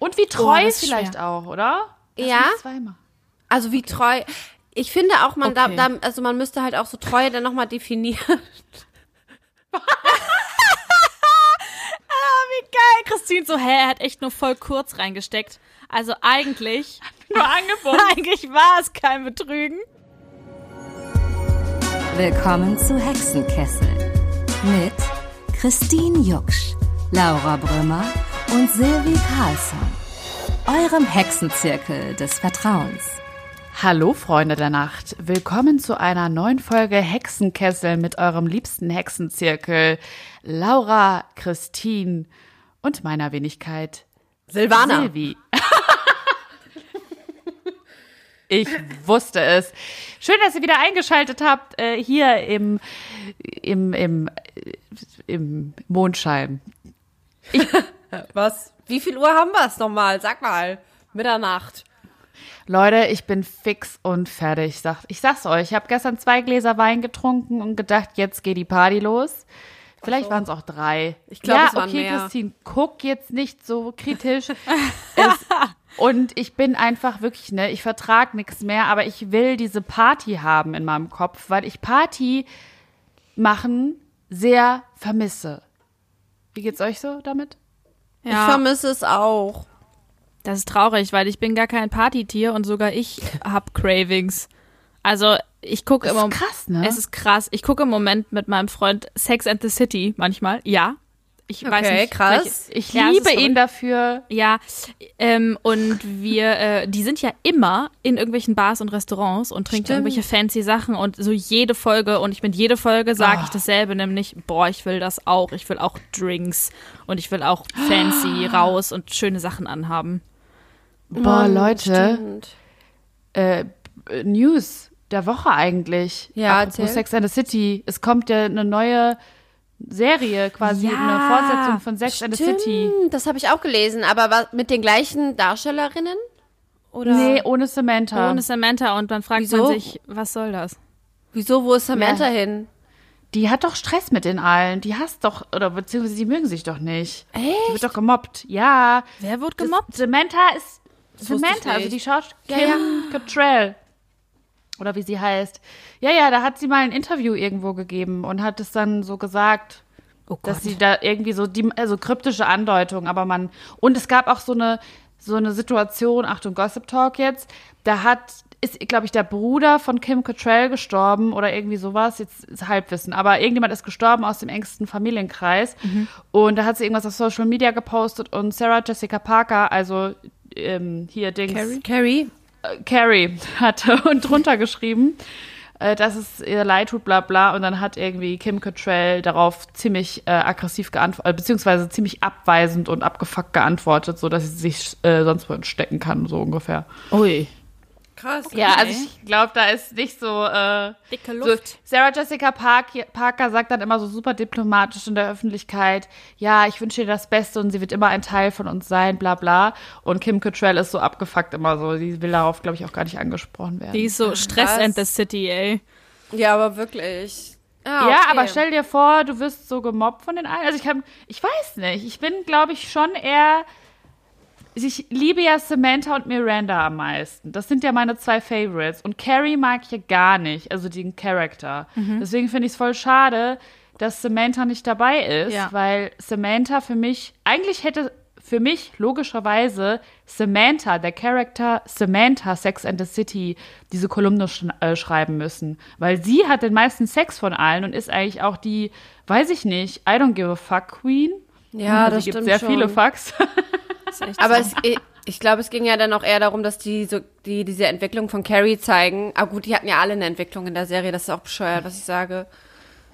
Und wie treu Oh, das ist vielleicht schwer. auch, oder? Lass Ja. Also wie treu. Ich finde auch, man Okay. da, da, also man müsste halt auch so Treue dann nochmal definieren. Geil, Christine so, hä, er hat echt nur voll kurz reingesteckt. Also eigentlich, Nur Angebot. eigentlich war es kein Betrügen. Willkommen zu Hexenkessel mit Christine Jucksch, Laura Brümmer und Silvi Carlsson. Eurem Hexenzirkel des Vertrauens. Hallo Freunde der Nacht, willkommen zu einer neuen Folge Hexenkessel mit eurem liebsten Hexenzirkel Laura, Christine und meiner Wenigkeit Silvana. Silvi. Ich wusste es. Schön, dass ihr wieder eingeschaltet habt äh, hier im, im, im, äh, im Mondschein. Was? Wie viel Uhr haben wir es nochmal? Sag mal. Mitternacht. Leute, ich bin fix und fertig. Ich, sag, ich sag's euch, ich habe gestern zwei Gläser Wein getrunken und gedacht, jetzt geht die Party los. Vielleicht waren es auch drei. Ich glaub, ja, es waren okay, mehr. Christine, guck jetzt nicht so kritisch. es, und ich bin einfach wirklich, ne, ich vertrag nichts mehr, aber ich will diese Party haben in meinem Kopf, weil ich Party machen sehr vermisse. Wie geht's euch so damit? Ich vermisse es auch. Das ist traurig, weil ich bin gar kein Partytier und sogar ich hab Cravings. Also ich gucke Das immer. ist krass, ne? Es ist krass. Ich gucke im Moment mit meinem Freund Sex and the City manchmal. Ja. Ich weiß Okay, nicht. krass. Ich Ja, ist liebe ihn dafür. Ja, ähm, und wir, äh, die sind ja immer in irgendwelchen Bars und Restaurants und trinken Stimmt. irgendwelche fancy Sachen und so jede Folge und ich mit jede Folge sage Ah. ich dasselbe, nämlich, boah, ich will das auch, ich will auch Drinks und ich will auch fancy raus und schöne Sachen anhaben. Boah, Leute. Stimmt. äh, News der Woche eigentlich. Ja, Apropos erzähl. Sex and the City. Es kommt ja eine neue Serie, quasi Ja, eine Fortsetzung von Sex and the City. Stimmt, das habe ich auch gelesen. Aber was, mit den gleichen Darstellerinnen? Oder? Nee, ohne Samantha. Ohne Samantha und dann fragt Wieso? man sich, was soll das? Wieso, wo ist Samantha Ja. hin? die hat doch Stress mit den allen. Die hasst doch, oder beziehungsweise die mögen sich doch nicht. Die wird Echt? doch gemobbt. Ja. Wer wird Das- gemobbt? Samantha ist Samantha, also die schaut Ja, Kim ja. Cattrall. Oder wie sie heißt. Ja, ja, da hat sie mal ein Interview irgendwo gegeben und hat es dann so gesagt, Oh dass sie da irgendwie so die also kryptische Andeutung, aber man und es gab auch so eine so eine Situation, Achtung Gossip Talk jetzt, da hat ist glaube ich der Bruder von Kim Cattrall gestorben oder irgendwie sowas, jetzt ist Halbwissen, aber irgendjemand ist gestorben aus dem engsten Familienkreis und da hat sie irgendwas auf Social Media gepostet und Sarah Jessica Parker, also ähm, hier Dings Carrie? Carrie? Carrie hatte und drunter geschrieben, äh, dass es ihr leid tut, bla bla. Und dann hat irgendwie Kim Cattrall darauf ziemlich äh, aggressiv geantwortet, äh, beziehungsweise ziemlich abweisend und abgefuckt geantwortet, so dass sie sich äh, sonst wo entstecken kann, so ungefähr. Ui. Krass. Ja, also ich glaube, da ist nicht so. Äh, Dicke so, Luft. Sarah Jessica Park, Parker sagt dann immer so super diplomatisch in der Öffentlichkeit, ja, ich wünsche ihr das Beste und sie wird immer ein Teil von uns sein, bla bla. Und Kim Cattrall ist so abgefuckt immer so. Die will darauf, glaube ich, auch gar nicht angesprochen werden. Die ist so Stress krass. and the City, ey. Ja, aber wirklich. Ah, Ja, okay. aber stell dir vor, du wirst so gemobbt von den allen. Also ich kann, ich weiß nicht. Ich bin, glaube ich, schon eher. Ich liebe ja Samantha und Miranda am meisten. Das sind ja meine zwei Favorites. Und Carrie mag ich ja gar nicht, also den Charakter. Deswegen finde ich es voll schade, dass Samantha nicht dabei ist, Ja. weil Samantha für mich, eigentlich hätte für mich logischerweise Samantha, der Charakter Samantha Sex and the City, diese Kolumne sch äh, schreiben müssen. Weil sie hat den meisten Sex von allen und ist eigentlich auch die, weiß ich nicht, I don't give a fuck Queen. Ja, Also das gibt stimmt sehr schon. viele echt Aber so. es, ich, ich glaube, es ging ja dann auch eher darum, dass die so die diese Entwicklung von Carrie zeigen. Aber gut, die hatten ja alle eine Entwicklung in der Serie. Das ist auch bescheuert, was ich sage.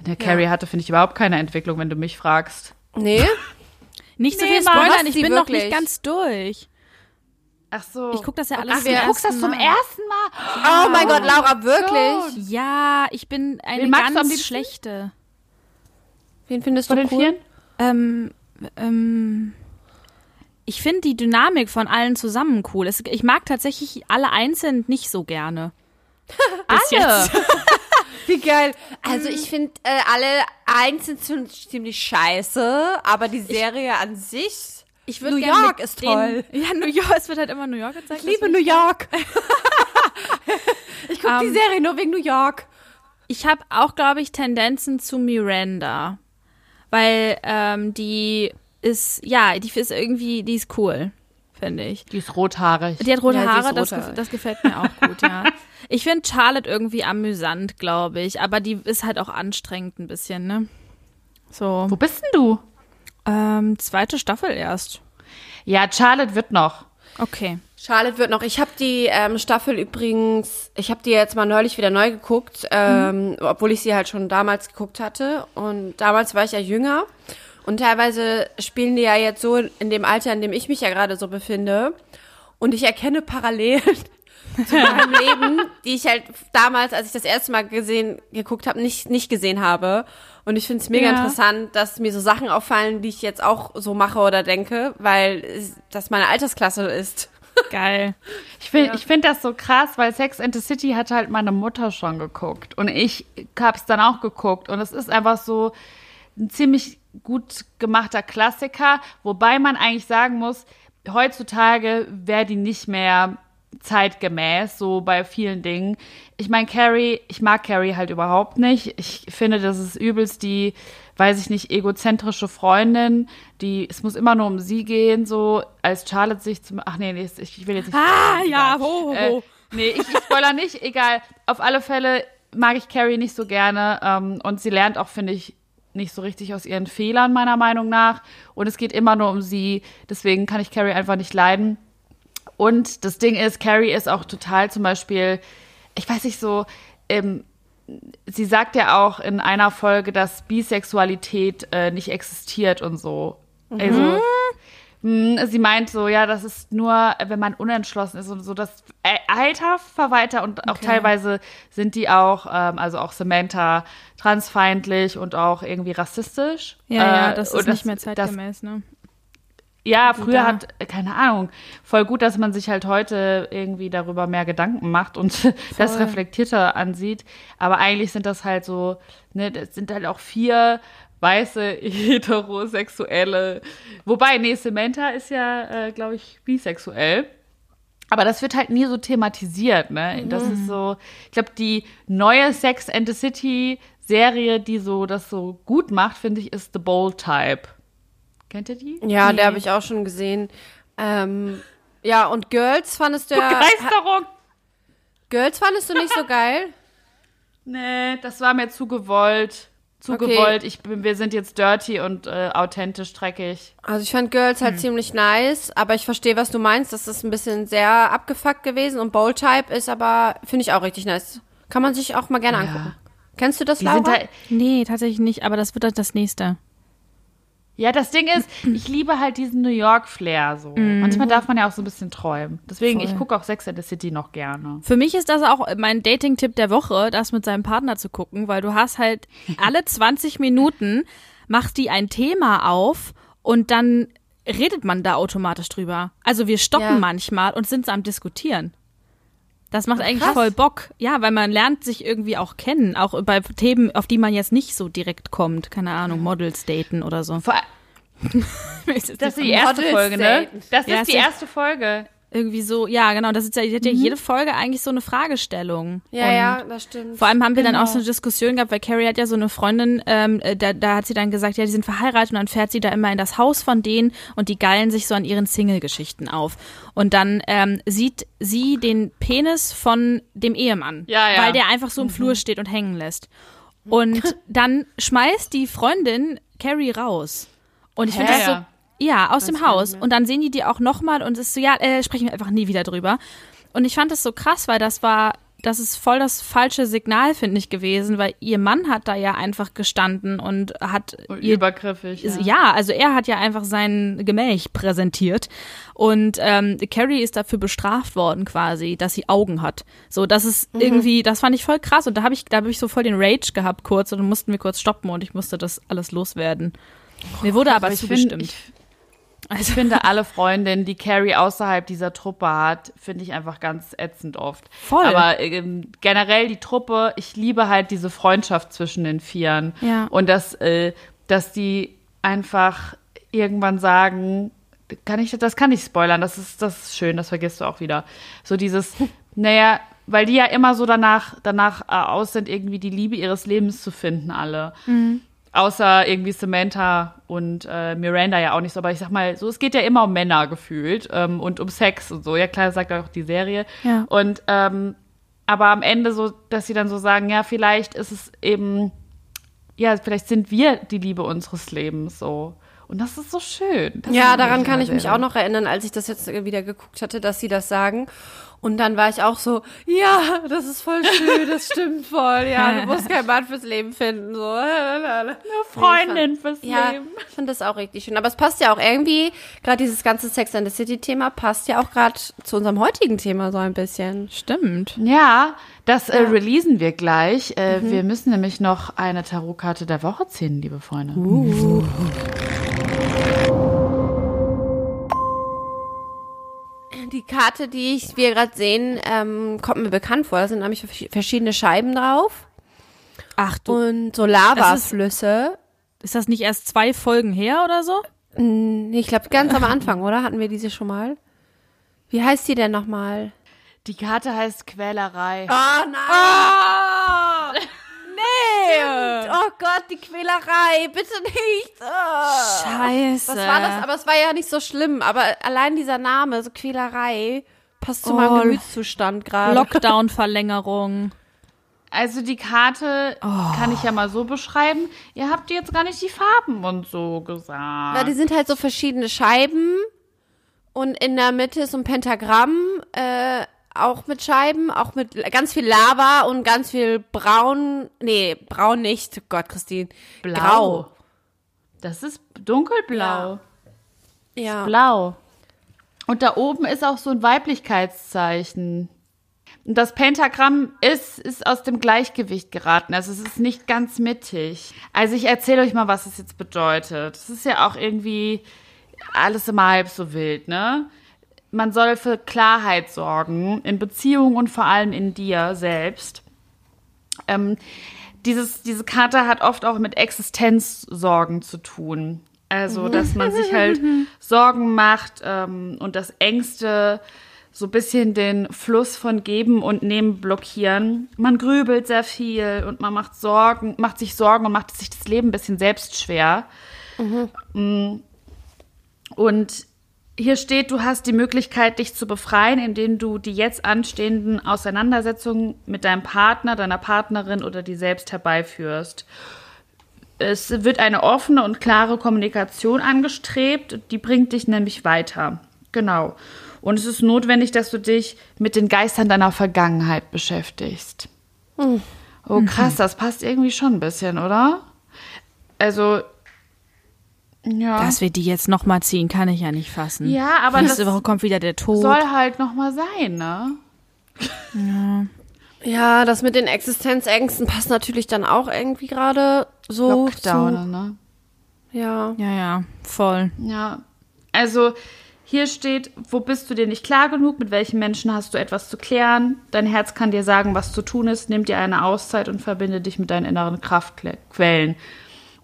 Der Carrie hatte, finde ich, überhaupt keine Entwicklung, wenn du mich fragst. Nee? Nicht so Nee, viel spoilern, was ich bin noch wirklich? nicht ganz durch. Ach so. Ich guck das ja alles Ach, zum du guckst das zum ersten Mal? Oh mein Gott, Laura, wirklich? Ja, ich bin eine Wen ganz schlechte. Wen findest Von du den cool? Vieren? Ähm, ähm, ich finde die Dynamik von allen zusammen cool. Es, ich mag tatsächlich alle einzeln nicht so gerne. Jetzt. Wie geil. Also ich finde äh, alle einzeln ziemlich scheiße, aber die Serie an sich Ich New York ist den- toll. Ja, New York, es wird halt immer New York gezeigt. Ich liebe New York. ich gucke die Ähm, Serie nur wegen New York. Ich habe auch, glaube ich, Tendenzen zu Miranda. Weil ähm, die ist, ja, die ist irgendwie, die ist cool, finde ich. Die ist rothaarig. Die hat rote Ja, Haare, das, rothaarig. gef das gefällt mir auch gut, ja. Ich finde Charlotte irgendwie amüsant, glaube ich, aber die ist halt auch anstrengend ein bisschen, ne? So, Wo bist denn du? ähm, zweite Staffel erst. Ja, Charlotte wird noch. Okay. Charlotte wird noch. Ich habe die ähm, Staffel übrigens, ich habe die jetzt mal neulich wieder neu geguckt, ähm, obwohl ich sie halt schon damals geguckt hatte. Und damals war ich ja jünger. Und teilweise spielen die ja jetzt so in dem Alter, in dem ich mich ja gerade so befinde. Und ich erkenne Parallelen zu meinem Leben, die ich halt damals, als ich das erste Mal gesehen, geguckt habe, nicht, nicht gesehen habe. Und ich finde es mega Ja. interessant, dass mir so Sachen auffallen, die ich jetzt auch so mache oder denke, weil das meine Altersklasse ist. Geil. Ich finde ich find das so krass, weil Sex and the City hat halt meine Mutter schon geguckt. Und ich hab's dann auch geguckt. Und es ist einfach so ein ziemlich gut gemachter Klassiker. Wobei man eigentlich sagen muss, heutzutage wäre die nicht mehr zeitgemäß, so bei vielen Dingen. Ich meine, Carrie, ich mag Carrie halt überhaupt nicht. Ich finde, das ist übelst die, weiß ich nicht, egozentrische Freundin, die, es muss immer nur um sie gehen, so als Charlotte sich zum, ach nee, nee, ich, ich will jetzt nicht. Ah, egal. ja, ho, ho, ho. Äh, nee, ich, ich spoiler nicht, egal. Auf alle Fälle mag ich Carrie nicht so gerne ähm, und sie lernt auch, finde ich, nicht so richtig aus ihren Fehlern, meiner Meinung nach. Und es geht immer nur um sie. Deswegen kann ich Carrie einfach nicht leiden. Und das Ding ist, Carrie ist auch total zum Beispiel, ich weiß nicht so, ähm, sie sagt ja auch in einer Folge, dass Bisexualität äh, nicht existiert und so. Also, mh, sie meint so, ja, das ist nur, wenn man unentschlossen ist und so, das äh, Alter verweiter und auch teilweise sind die auch, ähm, also auch Samantha transfeindlich und auch irgendwie rassistisch. Ja, ja, Äh, das und ist nicht mehr das- zeitgemäß, ne? Ja, früher da- hat, keine Ahnung, voll gut, dass man sich halt heute irgendwie darüber mehr Gedanken macht und das reflektierter ansieht. Aber eigentlich sind das halt so, ne, das sind halt auch vier weiße heterosexuelle. Wobei, nee, Samantha ist ja, äh, glaube ich, bisexuell. Aber das wird halt nie so thematisiert, ne? Das ist so, ich glaube, die neue Sex and the City Serie, die so das so gut macht, finde ich, ist The Bold Type. Kennt ihr die? Ja, Nee. der habe ich auch schon gesehen. Ähm, ja, und Girls fandest du ja. Begeisterung! Girls fandest du nicht so geil? Nee, das war mir zu gewollt. Zu Okay. gewollt. Ich bin, wir sind jetzt dirty und äh, authentisch dreckig. Also ich fand Girls halt ziemlich nice, aber ich verstehe, was du meinst. Das ist ein bisschen sehr abgefuckt gewesen und Bold Type ist aber, finde ich auch richtig nice. Kann man sich auch mal gerne angucken. Kennst du das, Laura? sind halt, Nee, tatsächlich nicht, aber das wird dann das nächste. Ja, das Ding ist, ich liebe halt diesen New York-Flair so. Manchmal darf man ja auch so ein bisschen träumen. Deswegen, ich gucke auch Sex and the City noch gerne. Für mich ist das auch mein Dating-Tipp der Woche, das mit seinem Partner zu gucken, weil du hast halt alle 20 Minuten macht die ein Thema auf und dann redet man da automatisch drüber. Also wir stoppen Ja. manchmal und sind am Diskutieren. Das macht eigentlich krass. voll Bock. Ja, weil man lernt sich irgendwie auch kennen, auch bei Themen, auf die man jetzt nicht so direkt kommt. Keine Ahnung, Models daten oder so. Vor, das ist die erste Models Folge, ne? Das Ja, ist die erste Folge. Irgendwie so, ja, genau, das ist ja, die hat ja jede Folge eigentlich so eine Fragestellung. ja, Und ja, das stimmt. Vor allem haben wir dann auch Genau. so eine Diskussion gehabt, weil Carrie hat ja so eine Freundin, ähm, äh, da, da hat sie dann gesagt, ja, die sind verheiratet und dann fährt sie da immer in das Haus von denen und die geilen sich so an ihren Single-Geschichten auf. Und dann ähm, sieht sie den Penis von dem Ehemann, Ja, ja. weil der einfach so im Flur steht und hängen lässt. Und dann schmeißt die Freundin Carrie raus. Und ich finde das so, ja, aus dem Haus. Und dann sehen die die auch nochmal und es ist so, ja, äh, sprechen wir einfach nie wieder drüber. Und ich fand das so krass, weil das war, das ist voll das falsche Signal, finde ich, gewesen, weil ihr Mann hat da ja einfach gestanden und hat ihr Übergriffig. Ja. ja, also er hat ja einfach sein Gemäch präsentiert und ähm, Carrie ist dafür bestraft worden quasi, dass sie Augen hat. So, das ist Mhm. irgendwie, das fand ich voll krass und da habe ich, da habe ich so voll den Rage gehabt kurz und dann mussten wir kurz stoppen und ich musste das alles loswerden. Mir wurde aber Aber zugestimmt. finde, ich, ich finde alle Freundinnen, die Carrie außerhalb dieser Truppe hat, finde ich einfach ganz ätzend oft. Voll. Aber ähm, generell die Truppe, ich liebe halt diese Freundschaft zwischen den Vieren. Ja. Und dass, äh, dass die einfach irgendwann sagen, kann ich, das kann ich spoilern, das ist, das ist schön, das vergisst du auch wieder. So dieses, naja, weil die ja immer so danach, danach äh, aus sind, irgendwie die Liebe ihres Lebens zu finden, alle. Außer irgendwie Samantha und äh, Miranda ja auch nicht so, aber ich sag mal, so, es geht ja immer um Männer gefühlt ähm, und um Sex und so. Ja, klar, sagt auch die Serie. Ja. Und ähm, aber am Ende so, dass sie dann so sagen, ja, vielleicht ist es eben, ja, vielleicht sind wir die Liebe unseres Lebens so. Und das ist so schön. Das Ja, daran an kann ich mich auch noch erinnern, als ich das jetzt wieder geguckt hatte, dass sie das sagen. Und dann war ich auch so, ja, das ist voll schön, das stimmt voll, ja, du musst keinen Mann fürs Leben finden, so. Eine Freundin fürs Ja, Leben. ich finde das auch richtig schön. Aber es passt ja auch irgendwie, gerade dieses ganze Sex and the City Thema passt ja auch gerade zu unserem heutigen Thema so ein bisschen. Stimmt. Ja, das äh, releasen wir gleich. Äh, Wir müssen nämlich noch eine Tarotkarte der Woche ziehen, liebe Freunde. Die Karte, die ich, wir gerade sehen, ähm, kommt mir bekannt vor. Da sind nämlich vers- verschiedene Scheiben drauf Ach du, und so Lavaflüsse. ist das nicht erst zwei Folgen her oder so? Nee, ich glaube ganz am Anfang, oder? Hatten wir diese schon mal? Wie heißt die denn nochmal? Die Karte heißt Quälerei. Oh nein! nee! Oh Gott, die Quälerei, bitte nicht! Oh. Scheiße. Was war das? Aber es war ja nicht so schlimm. Aber allein dieser Name, so Quälerei, passt zu Oh. meinem Gemütszustand gerade. Lockdown-Verlängerung. Also die Karte kann ich ja mal so beschreiben. Ihr habt jetzt gar nicht die Farben und so gesagt. Weil die sind halt so verschiedene Scheiben und in der Mitte ist so ein Pentagramm, äh, auch mit Scheiben, auch mit ganz viel Lava und ganz viel braun. Nee, braun nicht. Gott, Christine. Grau. Das ist dunkelblau. Ja. Blau. Und da oben ist auch so ein Weiblichkeitszeichen. Und das Pentagramm ist, ist aus dem Gleichgewicht geraten. Also es ist nicht ganz mittig. Also ich erzähle euch mal, was es jetzt bedeutet. Es ist ja auch irgendwie alles immer halb so wild, ne? Man soll für Klarheit sorgen in Beziehungen und vor allem in dir selbst. Ähm, dieses, diese Karte hat oft auch mit Existenzsorgen zu tun. Also, dass man sich halt Sorgen macht ähm, und dass Ängste so ein bisschen den Fluss von Geben und Nehmen blockieren. Man grübelt sehr viel und man macht Sorgen, macht sich Sorgen und macht sich das Leben ein bisschen selbst schwer. Mm. Und hier steht, du hast die Möglichkeit, dich zu befreien, indem du die jetzt anstehenden Auseinandersetzungen mit deinem Partner, deiner Partnerin oder dir selbst herbeiführst. Es wird eine offene und klare Kommunikation angestrebt, die bringt dich nämlich weiter. Genau. Und es ist notwendig, dass du dich mit den Geistern deiner Vergangenheit beschäftigst. Oh, krass, das passt irgendwie schon ein bisschen, oder? Also, ja. Dass wir die jetzt nochmal ziehen, kann ich ja nicht fassen. Ja, aber Nächste das Woche kommt wieder der Tod. soll halt noch mal sein, ne? Ja, das mit den Existenzängsten passt natürlich dann auch irgendwie gerade so Lockdown, ne? zu. Ja. ja, ja, voll. Ja. Also hier steht, wo bist du dir nicht klar genug? Mit welchen Menschen hast du etwas zu klären? Dein Herz kann dir sagen, was zu tun ist. Nimm dir eine Auszeit und verbinde dich mit deinen inneren Kraftquellen.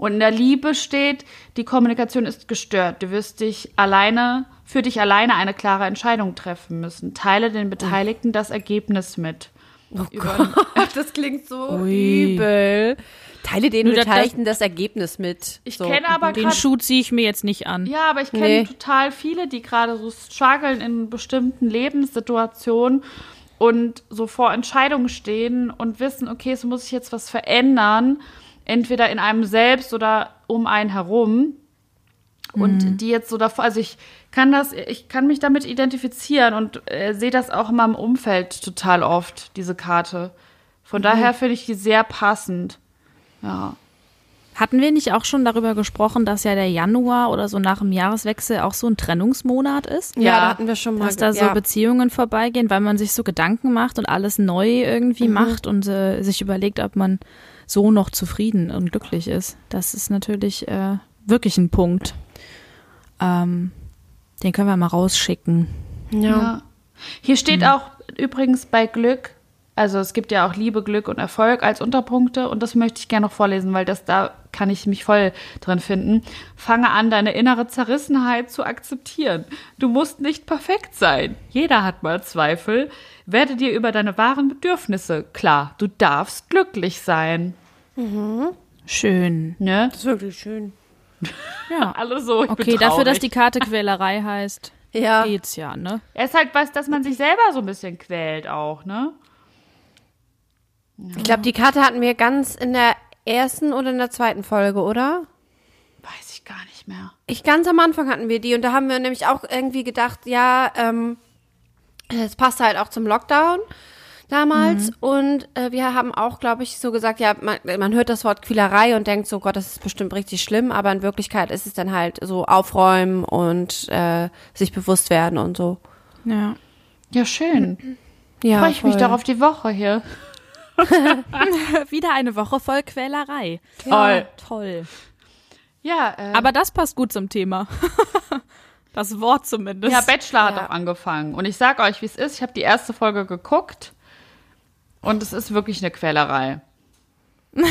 Und in der Liebe steht, die Kommunikation ist gestört. Du wirst dich alleine, für dich alleine eine klare Entscheidung treffen müssen. Teile den Beteiligten das Ergebnis mit. Oh Gott, das klingt so Ui. übel. Teile den Nur das- Beteiligten das Ergebnis mit. Ich so. kenne aber Den gerade Schuh ziehe ich mir jetzt nicht an. Ja, aber ich kenne Nee. total viele, die gerade so strugglen in bestimmten Lebenssituationen und so vor Entscheidungen stehen und wissen, okay, es muss sich jetzt was verändern, entweder in einem selbst oder um einen herum. Und die jetzt so davor, also ich kann das, ich kann mich damit identifizieren und äh, sehe das auch in meinem Umfeld total oft, diese Karte. Von daher finde ich die sehr passend. Ja. Hatten wir nicht auch schon darüber gesprochen, dass ja der Januar oder so nach dem Jahreswechsel auch so ein Trennungsmonat ist? Ja, Ja, da hatten wir schon mal. Dass da so ja. Beziehungen vorbeigehen, weil man sich so Gedanken macht und alles neu irgendwie macht und äh, sich überlegt, ob man so noch zufrieden und glücklich ist. Das ist natürlich äh, wirklich ein Punkt. Ähm, den können wir mal rausschicken. ja. Ja. Hier steht auch übrigens bei Glück, also es gibt ja auch Liebe, Glück und Erfolg als Unterpunkte und das möchte ich gerne noch vorlesen, weil das da kann ich mich voll drin finden. Fange an, deine innere Zerrissenheit zu akzeptieren. Du musst nicht perfekt sein. Jeder hat mal Zweifel. Werde dir über deine wahren Bedürfnisse klar. Du darfst glücklich sein. Schön. Ne? Das ist wirklich schön. Ja. Alle so. Ich bin Okay, dafür, dass die Karte Quälerei heißt, Ja. geht's ja, ne? Es ist halt was, dass man sich selber so ein bisschen quält auch, ne? Ich glaube, die Karte hatten wir ganz in der ersten oder in der zweiten Folge, oder? Weiß ich gar nicht mehr. Ich ganz am Anfang hatten wir die und da haben wir nämlich auch irgendwie gedacht, ja, ähm, es passt halt auch zum Lockdown damals und äh, wir haben auch, glaube ich, so gesagt, ja, man, man hört das Wort Quälerei und denkt so, Gott, das ist bestimmt richtig schlimm, aber in Wirklichkeit ist es dann halt so aufräumen und äh, sich bewusst werden und so. Ja. Ja, schön. Ja, Freue ich mich voll. doch auf die Woche hier. Wieder eine Woche voll Quälerei. Toll. Toll. Ja, äh, Aber das passt gut zum Thema. Das Wort zumindest. ja, Bachelor hat Ja. auch angefangen. Und ich sag euch, wie es ist. Ich habe die erste Folge geguckt. Und es ist wirklich eine Quälerei. Die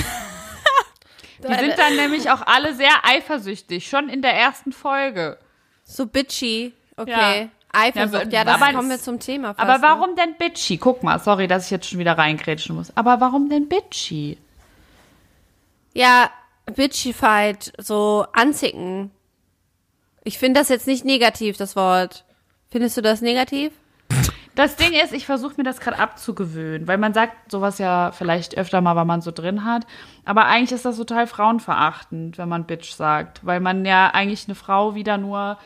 sind dann nämlich auch alle sehr eifersüchtig, schon in der ersten Folge. So bitchy, okay. Ja. Eifersucht, Ja, ja, das aber- kommen wir zum Thema. Fast, Aber warum denn bitchy? Guck mal, sorry, dass ich jetzt schon wieder reingrätschen muss. Aber warum denn bitchy? Ja, bitchified, so anzicken. Ich finde das jetzt nicht negativ, das Wort. Findest du das negativ? Das Ding ist, ich versuche mir das gerade abzugewöhnen, weil man sagt sowas ja vielleicht öfter mal, weil man so drin hat. Aber eigentlich ist das total frauenverachtend, wenn man Bitch sagt, weil man ja eigentlich eine Frau wieder nur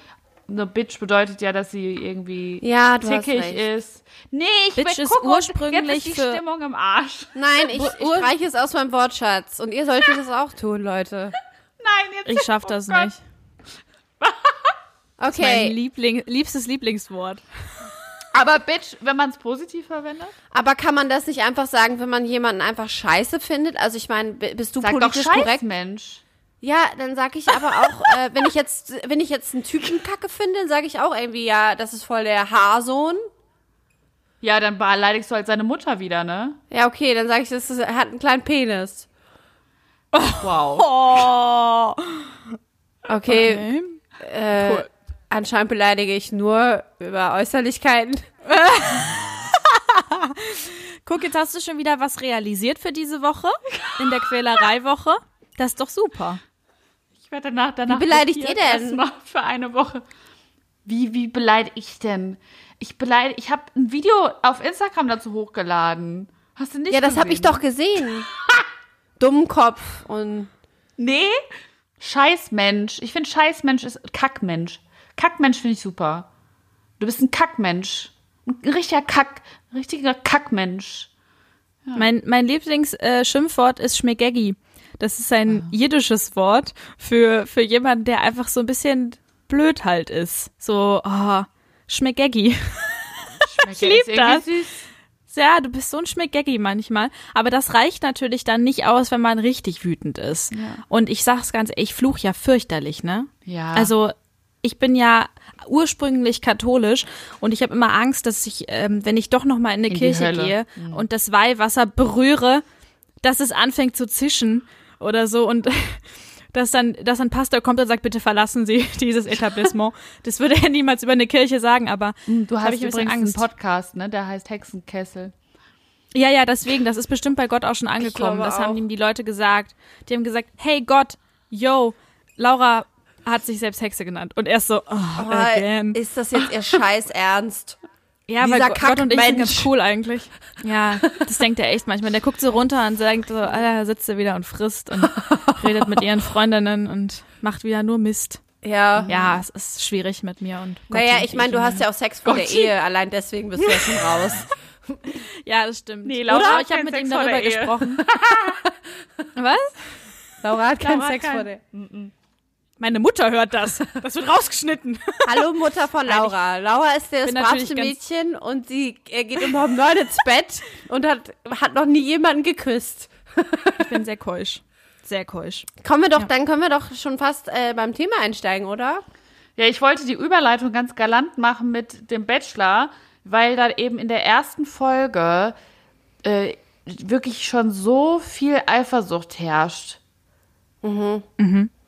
eine Bitch bedeutet ja, dass sie irgendwie Ja, recht. ist. Nee, ich Bitch ist gucken, ursprünglich jetzt ist die für- Stimmung im Arsch. Nein, ich, ich streiche es aus meinem Wortschatz. Und ihr solltet es auch tun, Leute. Nein, jetzt Ich schaff das oh Gott. nicht. Mein Okay, Liebling, liebstes Lieblingswort. Aber Bitch, wenn man es positiv verwendet? aber kann man das nicht einfach sagen, wenn man jemanden einfach scheiße findet? Also ich meine, bist du Sag doch politisch Scheiß, korrekt? Mensch. Ja, dann sage ich aber auch, äh, wenn ich jetzt, wenn ich jetzt einen Typen kacke finde, dann sage ich auch irgendwie, ja, das ist voll der Haarsohn. Ja, dann beleidigst du halt seine Mutter wieder, ne? Ja, okay, dann sage ich, das ist, er hat einen kleinen Penis. Wow. Oh. Okay, Okay. äh, Cool. Anscheinend beleidige ich nur über Äußerlichkeiten. Guck, jetzt hast du schon wieder was realisiert für diese Woche. In der Quälereiwoche. Das ist doch super. Ich werde danach, danach Wie beleidigt ihr denn? erstmal für eine Woche. Wie, wie beleidige ich denn? Ich beleidige, ich habe ein Video auf Instagram dazu hochgeladen. Hast du nicht Ja, das habe ich doch gesehen. Dummkopf und Nee, Scheißmensch. Ich finde Scheißmensch ist Kackmensch. Kackmensch finde ich super. Du bist ein Kackmensch. Ein richtiger Kack, ein richtiger Kackmensch. Mein, mein Lieblingsschimpfwort ist Schmegeggi. Das ist ein jiddisches Wort für, für jemanden, der einfach so ein bisschen blöd halt ist. So, oh, Schmegeggi. Ich lieb das. Süß. Ja, du bist so ein Schmegeggi manchmal. Aber das reicht natürlich dann nicht aus, wenn man richtig wütend ist. Und ich sag's ganz ehrlich, ich fluch ja fürchterlich, ne? Ja. Also ich bin ja ursprünglich katholisch und ich habe immer Angst, dass ich, ähm, wenn ich doch noch mal in eine In Kirche gehe und das Weihwasser berühre, dass es anfängt zu zischen oder so und dass dann, dass ein Pastor kommt und sagt, bitte verlassen Sie dieses Etablissement. Das würde er niemals über eine Kirche sagen, aber Du hab hast ich ein übrigens einen Angst. Podcast, ne? Der heißt Hexenkessel. Ja, ja, deswegen, das ist bestimmt bei Gott auch schon angekommen. Das auch. haben ihm die Leute gesagt. Die haben gesagt, hey Gott, yo, Laura hat sich selbst Hexe genannt. Und er ist so, oh, again. ist das jetzt ihr Scheiß Ernst? Ja, weil dieser Gott, Gott und ich sind Kackmensch. ganz cool eigentlich. Ja, das denkt er echt manchmal. Der guckt so runter und sagt so, Alter, sitzt er wieder und frisst und redet mit ihren Freundinnen und macht wieder nur Mist. Ja. Ja, es ist schwierig mit mir und Naja, Gotti, ich meine, du hast ja auch Sex vor der Gotti. Ehe, allein deswegen bist du ja schon raus. Ja, das stimmt. Nee, Laura Oder? hat Ich habe keinen mit Sex ihm vor darüber der Ehe. gesprochen. Was? Laura hat keinen Laura Sex keinen- vor der Meine Mutter hört das. Das wird rausgeschnitten. Hallo Mutter von Laura. Laura ist das bravste Mädchen und sie er geht immer um neun ins Bett und hat, hat noch nie jemanden geküsst. Ich bin sehr keusch. Sehr keusch. Kommen wir doch, Ja. dann können wir doch schon fast äh, beim Thema einsteigen, oder? Ja, ich wollte die Überleitung ganz galant machen mit dem Bachelor, weil da eben in der ersten Folge äh, wirklich schon so viel Eifersucht herrscht.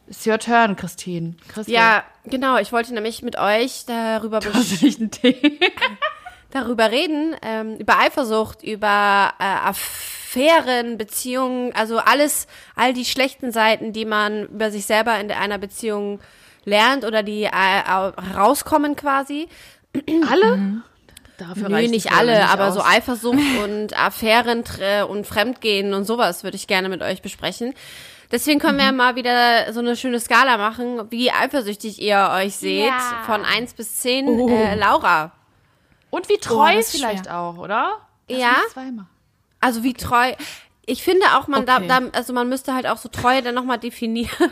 It's your turn, Christine. Christine. Ja, genau. Ich wollte nämlich mit euch darüber, Tee? darüber reden, ähm, über Eifersucht, über äh, Affären, Beziehungen, also alles, all die schlechten Seiten, die man über sich selber in einer Beziehung lernt oder die äh, au- rauskommen quasi. Alle? Dafür Nö, nicht alle, nicht aber aus. so Eifersucht und Affären und Fremdgehen und sowas würde ich gerne mit euch besprechen. Deswegen können wir mal wieder so eine schöne Skala machen, wie eifersüchtig ihr euch seht, Ja. von 1 bis 10. Oh. Äh, Laura, Und wie treu das ist vielleicht auch, oder? Das Ja? also wie treu. Ich finde auch, man Okay. da, da, also man müsste halt auch so Treue dann nochmal definieren.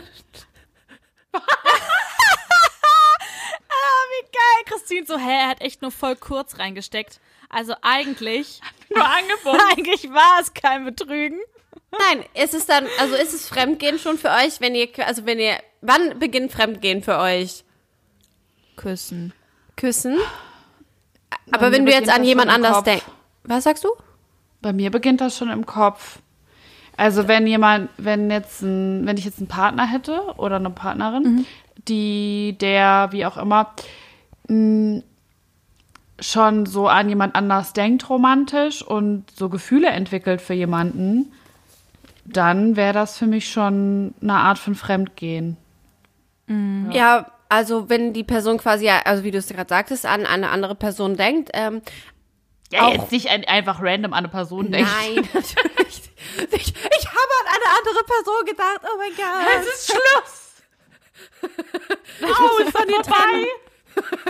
Wie geil, Christine. So, hä, er hat echt nur voll kurz reingesteckt. Also eigentlich, Nur angeboten. eigentlich war es kein Betrügen. Nein, ist es dann, also ist es Fremdgehen schon für euch, wenn ihr, also wenn ihr, wann beginnt Fremdgehen für euch? Küssen. Küssen? Aber wenn du jetzt an jemand anders denkst. Was sagst du? Bei mir beginnt das schon im Kopf. Also wenn jemand, wenn jetzt ein, wenn ich jetzt einen Partner hätte oder eine Partnerin, die, der, wie auch immer, mh, schon so an jemand anders denkt romantisch und so Gefühle entwickelt für jemanden, dann wäre das für mich schon eine Art von Fremdgehen. Ja, also wenn die Person quasi, also wie du es gerade sagtest, an eine andere Person denkt, ähm, Ja, Auch- jetzt nicht ein, einfach random an eine Person denken. nein, natürlich. Ich, ich habe an eine andere Person gedacht, oh mein Gott. Es ist Schluss. Oh, ist von dir trennen.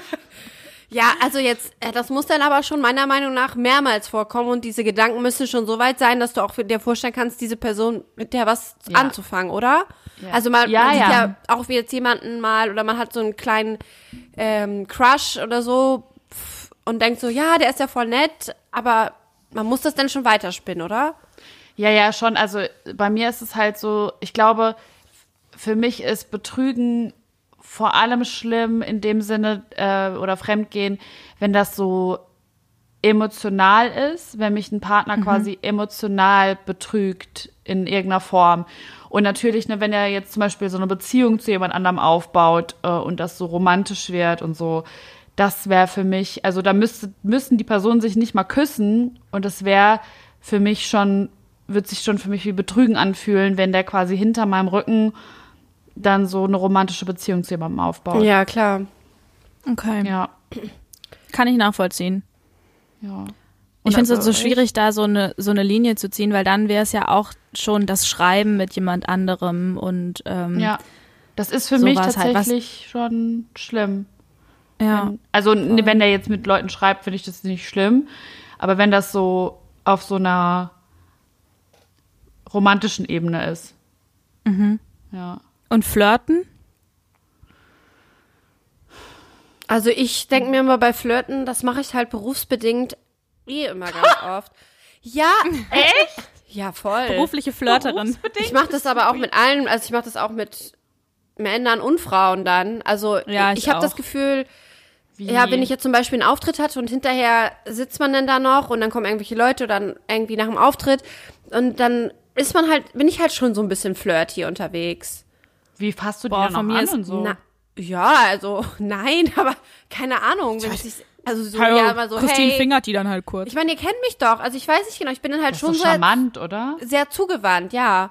Ja, also jetzt, äh, das muss dann aber schon meiner Meinung nach mehrmals vorkommen und diese Gedanken müssen schon so weit sein, dass du auch dir vorstellen kannst, diese Person mit der was Ja. anzufangen, oder? Ja. Also mal, Ja, man sieht ja. auch wie jetzt jemanden mal oder man hat so einen kleinen ähm, Crush oder so und denkt so, ja, der ist ja voll nett, aber man muss das dann schon weiterspinnen, oder? Ja, ja, schon. Also bei mir ist es halt so, ich glaube, für mich ist Betrügen vor allem schlimm in dem Sinne äh, oder Fremdgehen, wenn das so emotional ist, wenn mich ein Partner quasi emotional betrügt in irgendeiner Form. Und natürlich, ne, wenn er jetzt zum Beispiel so eine Beziehung zu jemand anderem aufbaut äh, und das so romantisch wird und so, das wäre für mich, also da müsste, müssten die Personen sich nicht mal küssen und das wäre für mich schon, wird sich schon für mich wie Betrügen anfühlen, wenn der quasi hinter meinem Rücken dann so eine romantische Beziehung zu jemandem aufbaut. Ja, klar. Okay. Ja. Kann ich nachvollziehen. ja. Ich finde es also so schwierig, da so eine, so eine Linie zu ziehen, weil dann wäre es ja auch schon das Schreiben mit jemand anderem und ähm, Ja. Das ist für mich halt, tatsächlich schon schlimm. ja. Wenn, also n- wenn der jetzt mit Leuten schreibt, finde ich das nicht schlimm. Aber wenn das so auf so einer romantischen Ebene ist. Mhm. Ja. Und flirten? Also ich denke mir immer bei Flirten, das mache ich halt berufsbedingt eh immer ganz oft. Ja, echt? Ja, voll. Berufliche Flirterin. Ich mache das aber auch mit allen, also ich mache das auch mit Männern und Frauen dann. Also Ja, ich, ich habe das. Gefühl, Wie? ja, wenn ich jetzt zum Beispiel einen Auftritt hatte und hinterher sitzt man dann da noch und dann kommen irgendwelche Leute oder dann irgendwie nach dem Auftritt und dann ist man halt, bin ich halt schon so ein bisschen flirty unterwegs. Wie fasst du die Boah, dann von mir an und so? Na, ja, also nein, aber keine Ahnung, wenn sich also so Hallo, ja mal so Christine hey, fingert die dann halt kurz. ich meine, ihr kennt mich doch, also ich weiß nicht genau, ich bin dann halt das schon sehr, charmant, oder? sehr zugewandt, ja.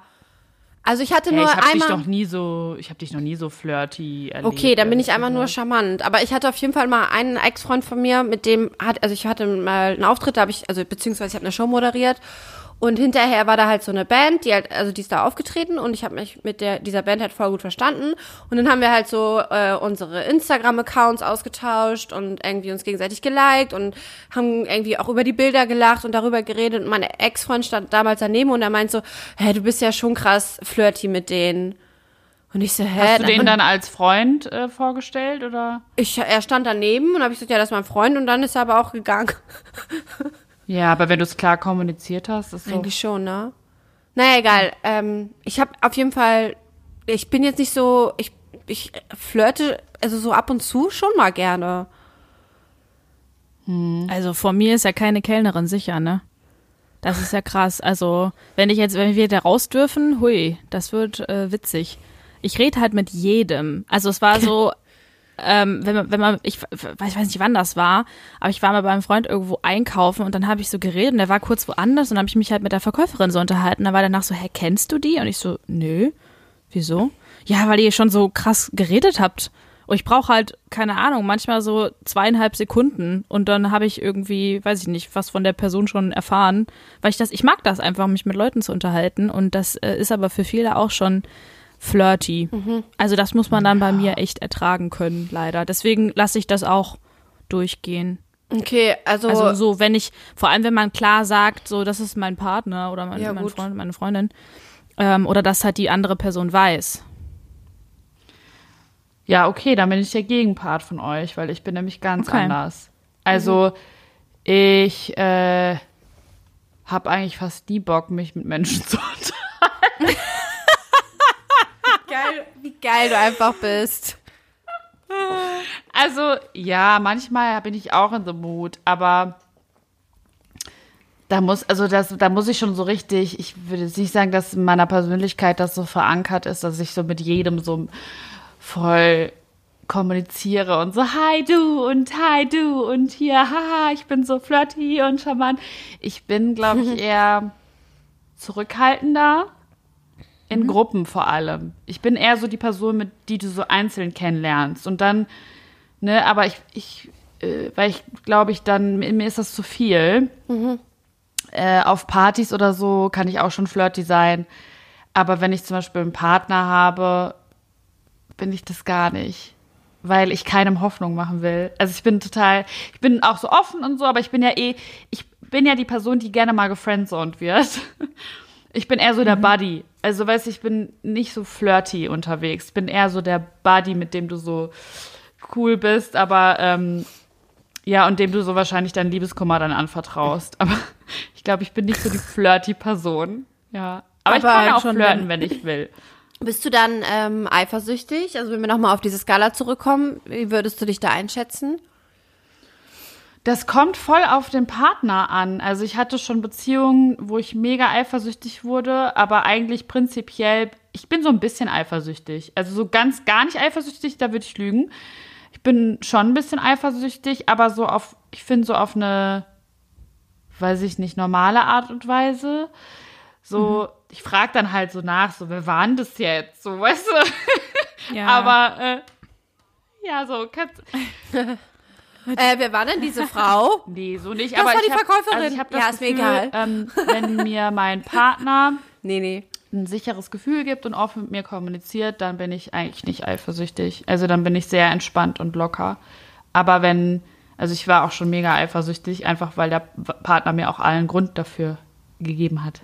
Also ich hatte Hey, nur ich dich einmal noch nie so, ich habe dich noch nie so flirty erlebt. Okay, dann bin ich einfach nur charmant. Aber ich hatte auf jeden Fall mal einen Ex-Freund von mir, mit dem hat, also ich hatte mal einen Auftritt, da habe ich, also beziehungsweise ich habe eine Show moderiert und hinterher war da halt so eine Band, die halt, also die ist da aufgetreten und ich habe mich mit der dieser Band halt voll gut verstanden und dann haben wir halt so äh, unsere Instagram-Accounts ausgetauscht und irgendwie uns gegenseitig geliked und haben irgendwie auch über die Bilder gelacht und darüber geredet und mein Ex-Freund stand damals daneben und er meint so, hä, du bist ja schon krass flirty mit denen. Und ich so, hä? Hast du den dann als Freund äh, vorgestellt oder? ich, er stand daneben und habe ich gesagt, ja, das ist mein Freund und dann ist er aber auch gegangen. Ja, aber wenn du es klar kommuniziert hast, ist so. Eigentlich schon, ne? Naja, egal. Ähm, ich habe auf jeden Fall, ich bin jetzt nicht so, ich, ich flirte, also so ab und zu schon mal gerne. Also vor mir ist ja keine Kellnerin sicher, ne? Das ist ja krass. Also, wenn ich jetzt, wenn wir da raus dürfen, hui, das wird äh, witzig. Ich rede halt mit jedem. Also es war so, ähm, wenn man, wenn man, ich, ich weiß nicht, wann das war, aber ich war mal beim Freund irgendwo einkaufen und dann habe ich so geredet und der war kurz woanders und habe ich mich halt mit der Verkäuferin so unterhalten. Da war danach so, hä, kennst du die? Und ich so, nö. Wieso? Ja, weil ihr schon so krass geredet habt. Und ich brauche halt, keine Ahnung, manchmal so zweieinhalb Sekunden und dann habe ich irgendwie, weiß ich nicht, was von der Person schon erfahren, weil ich das, ich mag das einfach, mich mit Leuten zu unterhalten und das äh, ist aber für viele auch schon flirty. Mhm. Also das muss man dann bei mir echt ertragen können, leider. Deswegen lasse ich das auch durchgehen. Okay, also. Also so, wenn ich, vor allem wenn man klar sagt, so, das ist mein Partner oder mein, Ja, mein. Freund, meine Freundin, ähm, oder dass halt die andere Person weiß. Ja, okay, dann bin ich der Gegenpart von euch, weil ich bin nämlich ganz Okay. anders. Also ich äh, habe eigentlich fast nie Bock, mich mit Menschen zu unterhalten. Geil, wie geil du einfach bist. Also ja, manchmal bin ich auch in the mood, aber da muss, also das, da muss ich schon so richtig, ich würde jetzt nicht sagen, dass in meiner Persönlichkeit das so verankert ist, dass ich so mit jedem so voll kommuniziere und so, hi du und hi du und hier, haha, ich bin so flirty und charmant. Ich bin, glaube ich, eher zurückhaltender. In Gruppen vor allem. Ich bin eher so die Person, mit die du so einzeln kennenlernst. Und dann, ne, aber ich, ich äh, weil ich glaube ich dann, mir mir ist das zu viel. Äh, auf Partys oder so kann ich auch schon flirty sein. Aber wenn ich zum Beispiel einen Partner habe, bin ich das gar nicht. Weil ich keinem Hoffnung machen will. Also ich bin total, ich bin auch so offen und so, aber ich bin ja eh, ich bin ja die Person, die gerne mal gefriendzoned wird. Ich bin eher so der Buddy. Also weißt du, ich bin nicht so flirty unterwegs. Ich bin eher so der Buddy, mit dem du so cool bist, aber ähm, ja, und dem du so wahrscheinlich deinen Liebeskummer dann anvertraust. Aber ich glaube, ich bin nicht so die flirty Person. Ja. Aber, ich Aber kann auch schon, flirten, wenn- wenn ich will. Bist du dann ähm, eifersüchtig? Also wenn wir nochmal auf diese Skala zurückkommen, wie würdest du dich da einschätzen? Das kommt voll auf den Partner an. Also ich hatte schon Beziehungen, wo ich mega eifersüchtig wurde, aber eigentlich prinzipiell, ich bin so ein bisschen eifersüchtig. Also so ganz gar nicht eifersüchtig, da würde ich lügen. Ich bin schon ein bisschen eifersüchtig, aber so auf, ich finde so auf eine, weiß ich nicht, normale Art und Weise. So, ich frage dann halt so nach, so, wer war denn das jetzt? So, weißt du? Ja. Aber, äh, ja, so, kannst, Äh, wer war denn diese Frau? Nee, so nicht. Das aber war ich die hab, Verkäuferin. Also ich hab das Ja, ist mir Gefühl, egal. Ähm, wenn mir mein Partner nee, nee. ein sicheres Gefühl gibt und offen mit mir kommuniziert, dann bin ich eigentlich nicht eifersüchtig. Also dann bin ich sehr entspannt und locker. Aber wenn, also ich war auch schon mega eifersüchtig, einfach weil der Partner mir auch allen Grund dafür gegeben hat.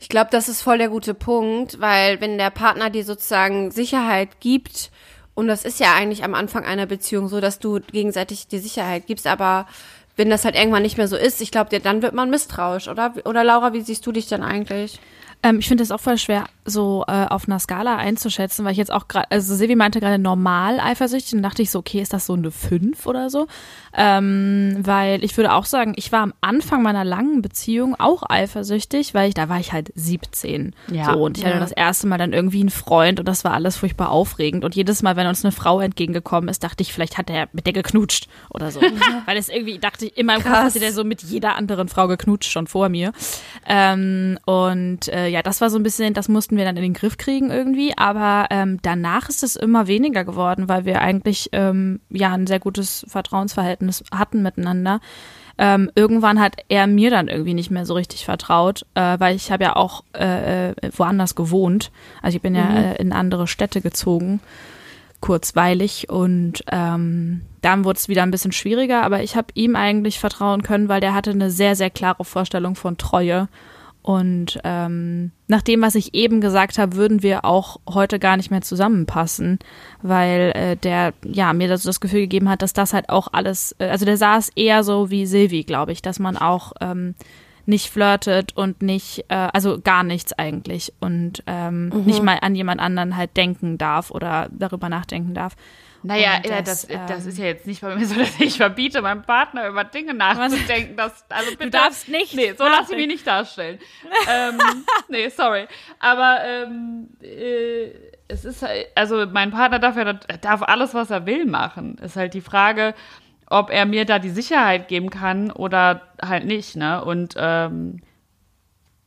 Ich glaube, das ist voll der gute Punkt, weil wenn der Partner dir sozusagen Sicherheit gibt, und das ist ja eigentlich am Anfang einer Beziehung so, dass du gegenseitig die Sicherheit gibst, aber wenn das halt irgendwann nicht mehr so ist, ich glaube, dann wird man misstrauisch, oder? Oder Laura, wie siehst du dich denn eigentlich? Ähm, ich finde es auch voll schwer, so äh, auf einer Skala einzuschätzen, weil ich jetzt auch gerade, also Silvi meinte gerade normal eifersüchtig, dann dachte ich so, okay, ist das so eine 5 oder so? Ähm, weil ich würde auch sagen, ich war am Anfang meiner langen Beziehung auch eifersüchtig, weil ich, da war ich halt 17. Ja. So, und ich hatte Ja. das erste Mal dann irgendwie einen Freund und das war alles furchtbar aufregend. Und jedes Mal, wenn uns eine Frau entgegengekommen ist, dachte ich, vielleicht hat er mit der geknutscht oder so. weil es irgendwie, dachte ich, in meinem Kopf Krass. hatte der so mit jeder anderen Frau geknutscht, schon vor mir. Ähm, und äh, ja, das war so ein bisschen, das mussten wir dann in den Griff kriegen irgendwie. Aber ähm, danach ist es immer weniger geworden, weil wir eigentlich ähm, ja ein sehr gutes Vertrauensverhältnis hatten miteinander. Ähm, irgendwann hat er mir dann irgendwie nicht mehr so richtig vertraut, äh, weil ich habe ja auch äh, äh, woanders gewohnt. Also ich bin ja äh, in andere Städte gezogen kurzweilig und ähm, dann wurde es wieder ein bisschen schwieriger, aber ich habe ihm eigentlich vertrauen können, weil der hatte eine sehr, sehr klare Vorstellung von Treue. Und ähm, nach dem, was ich eben gesagt habe, würden wir auch heute gar nicht mehr zusammenpassen, weil äh, der ja mir das, das Gefühl gegeben hat, dass das halt auch alles, äh, also der saß eher so wie Silvi, glaube ich, dass man auch ähm, nicht flirtet und nicht, äh, also gar nichts eigentlich und ähm, nicht mal an jemand anderen halt denken darf oder darüber nachdenken darf. Naja, das, das, das ähm, ist ja jetzt nicht bei mir so, dass ich verbiete, meinem Partner über Dinge nachzudenken. Dass, also bitte, darfst nicht Nee, so lass ich mich nicht darstellen. ähm, nee, sorry. Aber ähm, äh, es ist halt, also mein Partner darf ja er darf alles, was er will, machen. Ist halt die Frage, ob er mir da die Sicherheit geben kann oder halt nicht, ne? Und ähm,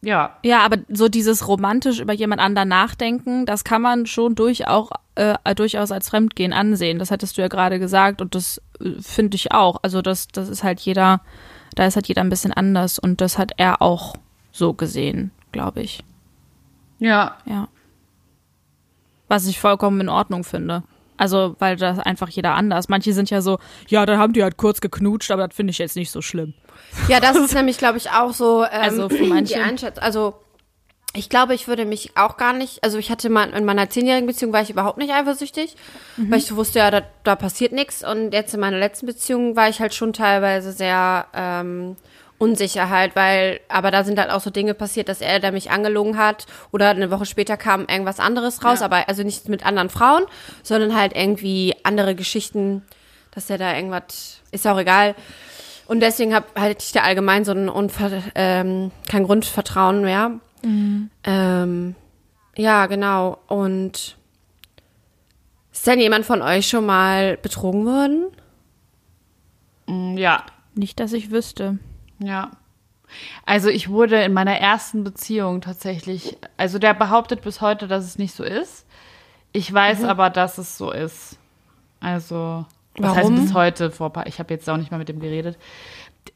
ja, Ja, aber so dieses romantisch über jemand anderen nachdenken, das kann man schon durchaus, äh, durchaus als Fremdgehen ansehen. Das hattest du ja gerade gesagt und das äh, finde ich auch. Also das, das ist halt jeder, da ist halt jeder ein bisschen anders und das hat er auch so gesehen, glaube ich. ja, Ja. Was ich vollkommen in Ordnung finde. Also, weil das einfach jeder anders. Manche sind ja so, ja, dann haben die halt kurz geknutscht, aber das finde ich jetzt nicht so schlimm. Ja, das ist nämlich, glaube ich, auch so ähm, Also für manche- die Einschätzung. Also ich glaube, ich würde mich auch gar nicht, also ich hatte mal in meiner zehnjährigen Beziehung war ich überhaupt nicht eifersüchtig, weil ich wusste, ja, da, da passiert nichts. Und jetzt in meiner letzten Beziehung war ich halt schon teilweise sehr ähm, unsicher halt, weil, aber da sind halt auch so Dinge passiert, dass er, der mich angelogen hat, oder eine Woche später kam irgendwas anderes raus, Ja. aber also nicht mit anderen Frauen, sondern halt irgendwie andere Geschichten, dass der da irgendwas, ist auch egal. Und deswegen hab halt ich da allgemein so ein Unver ähm, kein Grundvertrauen mehr. Ähm, ja, genau. Und ist denn jemand von euch schon mal betrogen worden? mm, ja, Nicht, dass ich wüsste. Ja. Also ich wurde in meiner ersten Beziehung tatsächlich, also der behauptet bis heute, dass es nicht so ist. Ich weiß aber, dass es so ist. Also, was Warum? heißt bis heute vor paar, ich habe jetzt auch nicht mal mit dem geredet.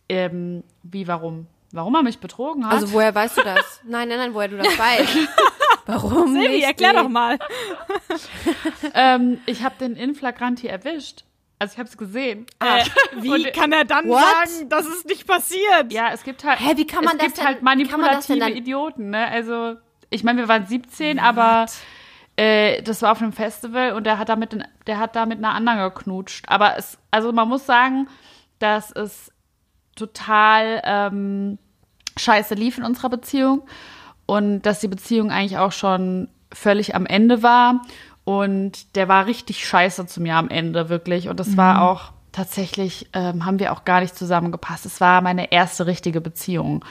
Ähm, wie, warum? Warum er mich betrogen hat? Also woher weißt du das? nein, nein, nein, woher du das weißt. Warum Silvi, erklär doch mal. ähm, ich habe den in flagranti erwischt. Also ich habe es gesehen. Äh, wie Und- kann er dann What? sagen, dass es nicht passiert? Ja, es gibt halt. Hä, wie kann man es das gibt denn- halt man manipulative dann- Idioten, ne? Also, ich meine, wir waren 17, aber äh, das war auf einem Festival und der hat damit, der hat da mit einer anderen geknutscht. Aber es, also man muss sagen, dass es total ähm, scheiße lief in unserer Beziehung und dass die Beziehung eigentlich auch schon völlig am Ende war. Und der war richtig scheiße zu mir am Ende, wirklich. Und das war auch tatsächlich, ähm, haben wir auch gar nicht zusammengepasst. Es war meine erste richtige Beziehung.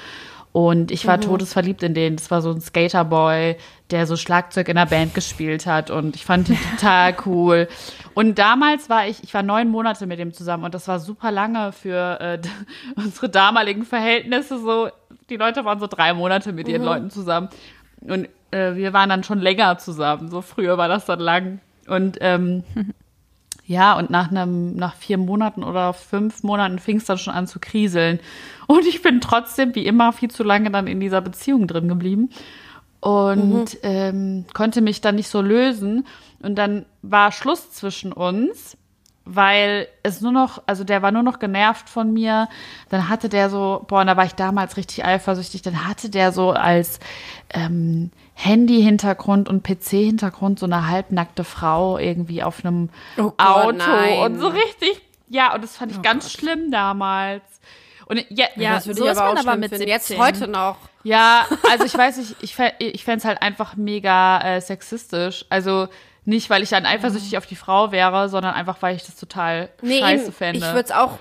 Und ich war todesverliebt in den. Das war so ein Skaterboy, der so Schlagzeug in der Band gespielt hat. Und ich fand ihn total cool. Und damals war ich, ich war neun Monate mit ihm zusammen. Und das war super lange für äh, unsere damaligen Verhältnisse. So, die Leute waren so drei Monate mit ihren Leuten zusammen. Und äh, wir waren dann schon länger zusammen. So früher war das dann lang. Und ähm, ja, und nach einem, nach vier Monaten oder fünf Monaten fing es dann schon an zu kriseln. Und ich bin trotzdem, wie immer, viel zu lange dann in dieser Beziehung drin geblieben und ähm, konnte mich dann nicht so lösen. Und dann war Schluss zwischen uns, weil es nur noch, also der war nur noch genervt von mir. Dann hatte der so, boah, und da war ich damals richtig eifersüchtig, dann hatte der so als ähm, Handy-Hintergrund und PC-Hintergrund so eine halbnackte Frau irgendwie auf einem Oh Gott, Auto nein. und so richtig, ja, und das fand ich ganz schlimm damals. Und ja, Ja, würde so ist aber man aber mit finden. Jetzt 17. heute noch. ja, also ich weiß nicht, ich, ich fände es halt einfach mega äh, sexistisch. Also nicht, weil ich dann eifersüchtig auf die Frau wäre, sondern einfach, weil ich das total Nee, scheiße fände. ich würde es auch.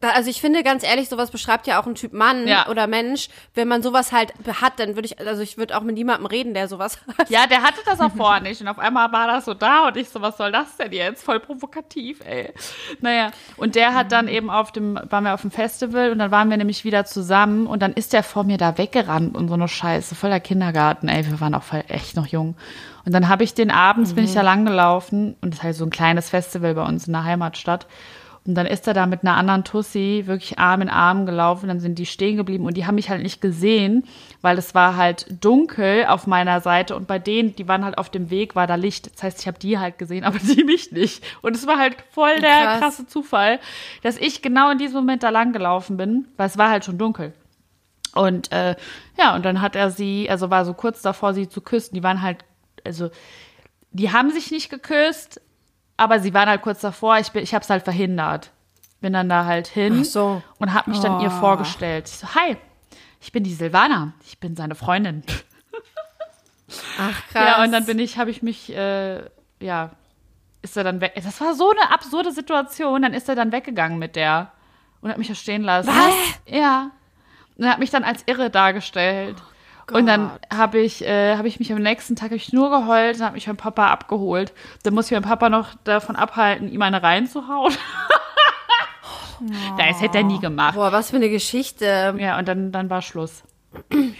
Da- Also ich finde ganz ehrlich, sowas beschreibt ja auch ein Typ Mann Ja. oder Mensch. Wenn man sowas halt hat, dann würde ich, also ich würde auch mit niemandem reden, der sowas hat. ja, der hatte das auch vorher nicht. Und auf einmal war das so da und ich so, was soll das denn jetzt? Voll provokativ, ey. Naja, und der hat dann eben auf dem, waren wir auf dem Festival und dann waren wir nämlich wieder zusammen und dann ist der vor mir da weggerannt und so eine Scheiße, voller Kindergarten, ey, wir waren auch voll echt noch jung. Und dann habe ich den abends, bin ich da lang gelaufen und das ist halt so ein kleines Festival bei uns in der Heimatstadt. Und dann ist er da mit einer anderen Tussi wirklich Arm in Arm gelaufen. Dann sind die stehen geblieben und die haben mich halt nicht gesehen, weil es war halt dunkel auf meiner Seite und bei denen, die waren halt auf dem Weg, war da Licht. Das heißt, ich habe die halt gesehen, aber die mich nicht. Und es war halt voll der Krass. krasse Zufall, dass ich genau in diesem Moment da lang gelaufen bin, weil es war halt schon dunkel. Und äh, ja, und dann hat er sie, also war so kurz davor, sie zu küssen. Die waren halt, also die haben sich nicht geküsst, aber sie waren halt kurz davor. Ich, bin, ich habe es halt verhindert. Bin dann da halt hin so. und habe mich dann ihr Oh. vorgestellt. Ich so, hi, ich bin die Silvana. Ich bin seine Freundin. Ach krass. Ja, und dann bin ich, habe ich mich, äh, ja, ist er dann weg. Das war so eine absurde Situation. Dann ist er dann weggegangen mit der und hat mich da stehen lassen. Was? Ja. Und er hat mich dann als irre dargestellt. Und dann habe ich, äh, habe ich mich am nächsten Tag hab ich nur geheult und habe mich mein Papa abgeholt. Dann muss ich meinen Papa noch davon abhalten, ihm eine reinzuhauen. Das hätte er nie gemacht. Boah, was für eine Geschichte. Ja, und dann, dann war Schluss.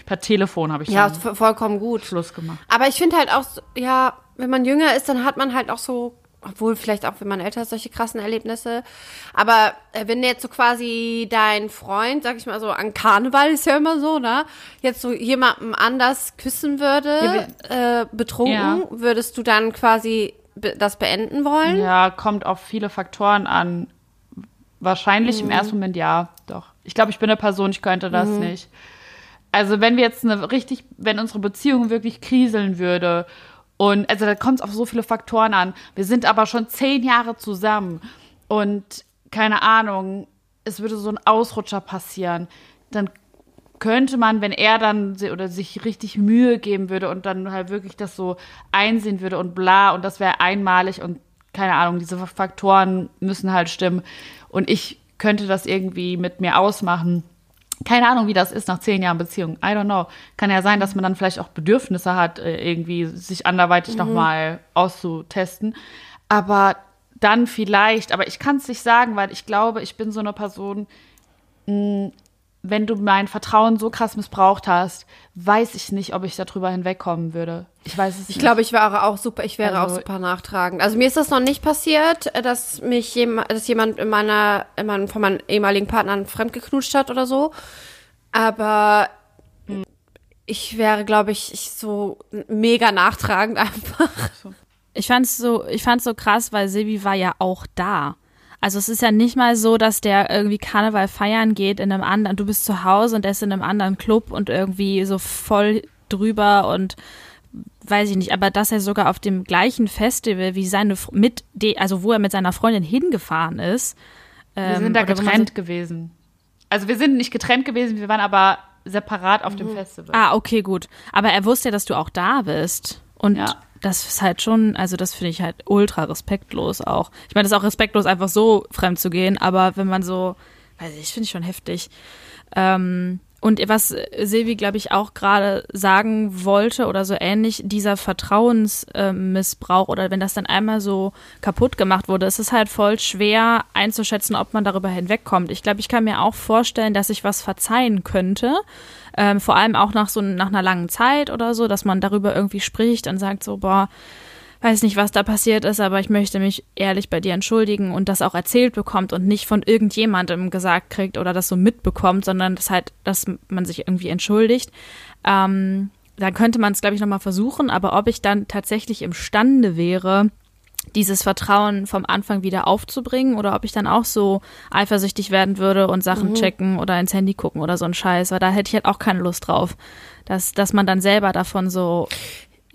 Per Telefon habe ich Ja, vollkommen gut. Schluss gemacht. Aber ich finde halt auch, ja, wenn man jünger ist, dann hat man halt auch so, obwohl vielleicht auch, wenn man älter ist, solche krassen Erlebnisse. Aber äh, wenn jetzt so quasi dein Freund, sag ich mal so, an Karneval ist ja immer so, ne? Jetzt so jemandem anders küssen würde, äh, betrunken, Ja. würdest du dann quasi be das beenden wollen? Ja, kommt auf viele Faktoren an. Wahrscheinlich im ersten Moment ja, doch. Ich glaube, ich bin eine Person, ich könnte das nicht. Also wenn wir jetzt eine richtig, wenn unsere Beziehung wirklich kriseln würde und also da kommt es auf so viele Faktoren an. Wir sind aber schon zehn Jahre zusammen und keine Ahnung, es würde so ein Ausrutscher passieren, dann könnte man, wenn er dann oder sich richtig Mühe geben würde und dann halt wirklich das so einsehen würde und bla und das wäre einmalig und keine Ahnung, diese Faktoren müssen halt stimmen und ich könnte das irgendwie mit mir ausmachen. Keine Ahnung, wie das ist nach zehn Jahren Beziehung. I don't know. Kann ja sein, dass man dann vielleicht auch Bedürfnisse hat, äh, irgendwie sich anderweitig noch nochmal auszutesten. Aber dann vielleicht, aber ich kann es nicht sagen, weil ich glaube, ich bin so eine Person, wenn du mein Vertrauen so krass missbraucht hast, weiß ich nicht, ob ich darüber hinwegkommen würde. Ich weiß es Ich nicht. glaube, ich wäre auch super, ich wäre Also- auch super nachtragend. Also mir ist das noch nicht passiert, äh, dass mich jemand, dass jemand in meiner, in meinem, von meinen ehemaligen Partnern fremdgeknutscht hat oder so. Aber ich wäre, glaube ich, ich so mega nachtragend einfach. Ich fand's so, ich fand's so krass, weil Silvi war ja auch da. Also es ist ja nicht mal so, dass der irgendwie Karneval feiern geht in einem anderen, du bist zu Hause und der ist in einem anderen Club und irgendwie so voll drüber und weiß ich nicht, aber dass er sogar auf dem gleichen Festival wie seine mit also wo er mit seiner Freundin hingefahren ist. wir ähm, sind da oder wo man getrennt gewesen. Also wir sind nicht getrennt gewesen, wir waren aber separat auf dem Festival. Ah, okay, gut. Aber er wusste ja, dass du auch da bist. Und Ja. Das ist halt schon, also das finde ich halt ultra respektlos auch. Ich meine, das ist auch respektlos, einfach so fremd zu gehen, aber wenn man so, weiß ich, finde ich schon heftig. Ähm, und was Silvi, glaube ich, auch gerade sagen wollte oder so ähnlich, dieser Vertrauensmissbrauch oder wenn das dann einmal so kaputt gemacht wurde, ist es halt voll schwer einzuschätzen, ob man darüber hinwegkommt. Ich glaube, ich kann mir auch vorstellen, dass ich was verzeihen könnte, ähm, vor allem auch nach so nach einer langen Zeit oder so, dass man darüber irgendwie spricht und sagt so, boah, weiß nicht, was da passiert ist, aber ich möchte mich ehrlich bei dir entschuldigen und das auch erzählt bekommt und nicht von irgendjemandem gesagt kriegt oder das so mitbekommt, sondern das halt, dass man sich irgendwie entschuldigt. Ähm, dann könnte man es, glaube ich, nochmal versuchen, aber ob ich dann tatsächlich imstande wäre, dieses Vertrauen vom Anfang wieder aufzubringen oder ob ich dann auch so eifersüchtig werden würde und Sachen checken oder ins Handy gucken oder so ein Scheiß, weil da hätte ich halt auch keine Lust drauf, dass, dass man dann selber davon so,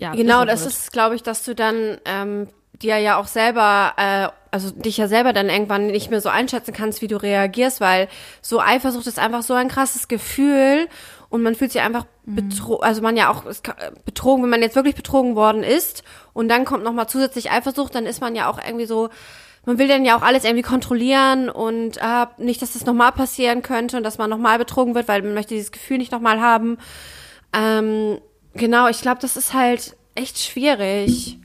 ja. Genau, das wird. ist, glaube ich, dass du dann ähm, dir ja auch selber, äh, also dich ja selber dann irgendwann nicht mehr so einschätzen kannst, wie du reagierst, weil so Eifersucht ist einfach so ein krasses Gefühl und man fühlt sich einfach betrogen, also man ja auch betrogen, wenn man jetzt wirklich betrogen worden ist und dann kommt nochmal zusätzlich Eifersucht, dann ist man ja auch irgendwie so, man will dann ja auch alles irgendwie kontrollieren und äh, nicht, dass das nochmal passieren könnte und dass man nochmal betrogen wird, weil man möchte dieses Gefühl nicht nochmal haben. Ähm, genau, ich glaube, das ist halt echt schwierig,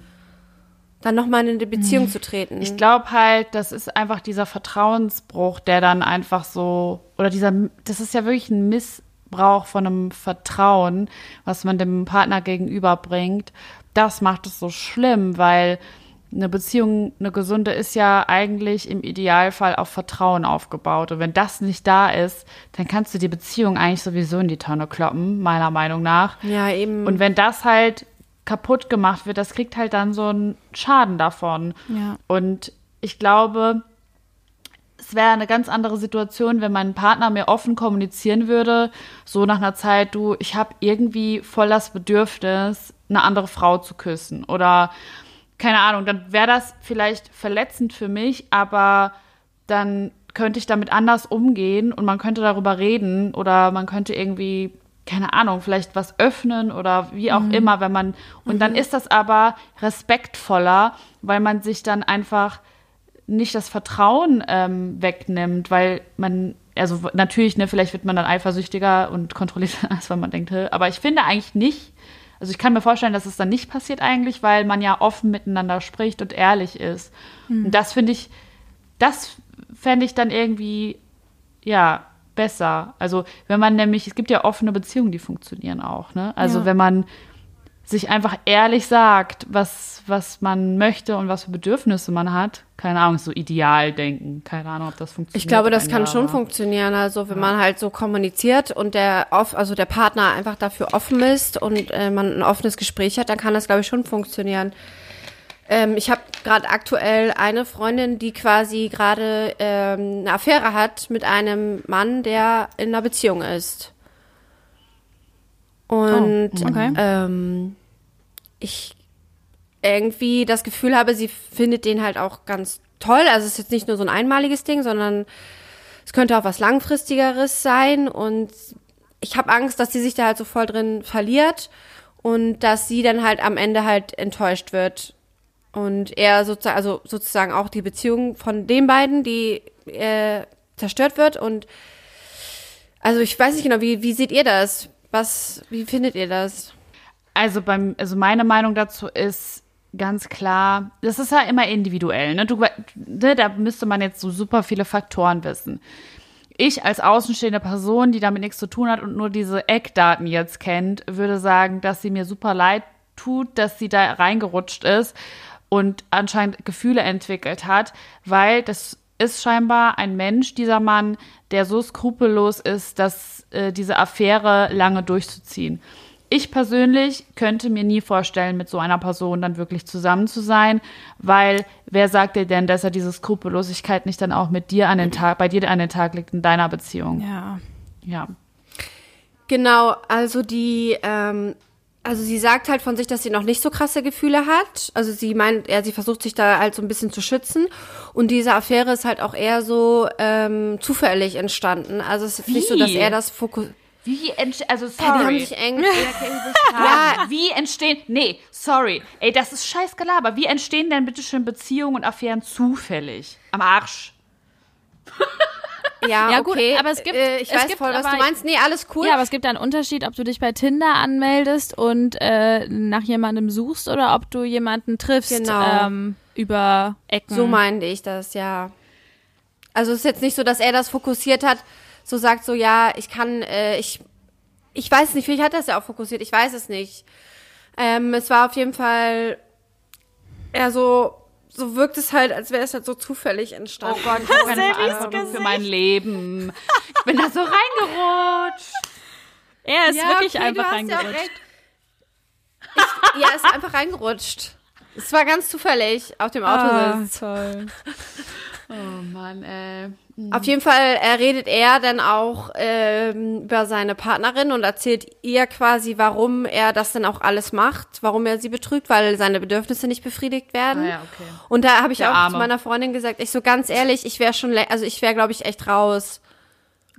dann nochmal in eine Beziehung zu treten. Ich glaube halt, das ist einfach dieser Vertrauensbruch, der dann einfach so, oder dieser, das ist ja wirklich ein Missbrauch von einem Vertrauen, was man dem Partner gegenüberbringt. Das macht es so schlimm, weil eine Beziehung, eine gesunde ist ja eigentlich im Idealfall auf Vertrauen aufgebaut. Und wenn das nicht da ist, dann kannst du die Beziehung eigentlich sowieso in die Tonne kloppen, meiner Meinung nach. ja, eben. Und wenn das halt kaputt gemacht wird, das kriegt halt dann so einen Schaden davon. Ja. Und ich glaube, es wäre eine ganz andere Situation, wenn mein Partner mir offen kommunizieren würde, so nach einer Zeit, du, ich habe irgendwie voll das Bedürfnis, eine andere Frau zu küssen. Oder keine Ahnung, dann wäre das vielleicht verletzend für mich, aber dann könnte ich damit anders umgehen und man könnte darüber reden oder man könnte irgendwie keine Ahnung, vielleicht was öffnen oder wie auch immer, wenn man, und dann ist das aber respektvoller, weil man sich dann einfach nicht das Vertrauen ähm, wegnimmt, weil man, also natürlich, ne, vielleicht wird man dann eifersüchtiger und kontrolliert, als wenn man denkt, aber ich finde eigentlich nicht, also ich kann mir vorstellen, dass es dann nicht passiert eigentlich, weil man ja offen miteinander spricht und ehrlich ist. Und das finde ich, das fände ich dann irgendwie, ja, besser. Also wenn man nämlich, es gibt ja offene Beziehungen, die funktionieren auch, ne? Also Ja. wenn man sich einfach ehrlich sagt, was, was man möchte und was für Bedürfnisse man hat. Keine Ahnung, so ideal denken. Keine Ahnung, ob das funktioniert. Ich glaube, das kann Ende, schon aber- funktionieren. Also wenn man halt so kommuniziert und der also der Partner einfach dafür offen ist und äh, man ein offenes Gespräch hat, dann kann das, glaube ich, schon funktionieren. Ähm, ich habe gerade aktuell eine Freundin, die quasi gerade ähm, eine Affäre hat mit einem Mann, der in einer Beziehung ist. Und okay. ähm, ich irgendwie das Gefühl habe, sie findet den halt auch ganz toll. Also es ist jetzt nicht nur so ein einmaliges Ding, sondern es könnte auch was langfristigeres sein. Und ich habe Angst, dass sie sich da halt so voll drin verliert und dass sie dann halt am Ende halt enttäuscht wird. Und er sozusagen, also sozusagen auch die Beziehung von den beiden, die äh, zerstört wird. Und also ich weiß nicht genau, wie, wie seht ihr das? Was, wie findet ihr das? Also beim, also meine Meinung dazu ist ganz klar, das ist ja immer individuell. Ne? Du, ne, da müsste man jetzt so super viele Faktoren wissen. Ich als außenstehende Person, die damit nichts zu tun hat und nur diese Eckdaten jetzt kennt, würde sagen, dass sie mir super leid tut, dass sie da reingerutscht ist und anscheinend Gefühle entwickelt hat, weil das ist scheinbar ein Mensch, dieser Mann, der so skrupellos ist, dass äh, diese Affäre lange durchzuziehen. Ich persönlich könnte mir nie vorstellen, mit so einer Person dann wirklich zusammen zu sein, weil wer sagt dir denn, dass er diese Skrupellosigkeit nicht dann auch mit dir an den Tag, bei dir an den Tag legt in deiner Beziehung? Ja. Ja. Genau, also die, ähm, also sie sagt halt von sich, dass sie noch nicht so krasse Gefühle hat. Also sie meint, ja, sie versucht sich da halt so ein bisschen zu schützen. Und diese Affäre ist halt auch eher so ähm, zufällig entstanden. Also es ist nicht so, dass Wie? er das fokussiert. Wie entsteht, also Ja, die haben sorry. sich eng. ja, wie entstehen, nee, sorry, ey, das ist scheiß Gelaber. Wie entstehen denn bitte schön Beziehungen und Affären zufällig? Am Arsch. ja, Ja, gut, okay. aber es gibt- Äh, ich es weiß gibt voll, was aber- du meinst. Nee, alles cool. Ja, aber es gibt einen Unterschied, ob du dich bei Tinder anmeldest und äh, nach jemandem suchst oder ob du jemanden triffst Genau. ähm, über Ecken. So meinte ich das, ja. Also es ist jetzt nicht so, dass er das fokussiert hat, so sagt so, ja, ich kann, äh, ich, ich weiß nicht, vielleicht hat es ja auch fokussiert, ich weiß es nicht. Ähm, es war auf jeden Fall eher so, so wirkt es halt, als wäre es halt so zufällig entstanden. Oh Gott, ich habe keine Verantwortung für mein Leben. Ich bin da so reingerutscht. er ist Ja, wirklich okay, einfach ja reingerutscht. recht. Ich, ja, ist einfach reingerutscht. Es war ganz zufällig auf dem Autositz. Ah, toll. Oh Mann, ey. Auf jeden Fall äh, redet er dann auch ähm, über seine Partnerin und erzählt ihr quasi, warum er das dann auch alles macht, warum er sie betrügt, weil seine Bedürfnisse nicht befriedigt werden. Ah ja, okay. Und da habe ich Der auch Arme. zu meiner Freundin gesagt, ich so ganz ehrlich, ich wäre schon, also ich wäre, glaube ich, echt raus.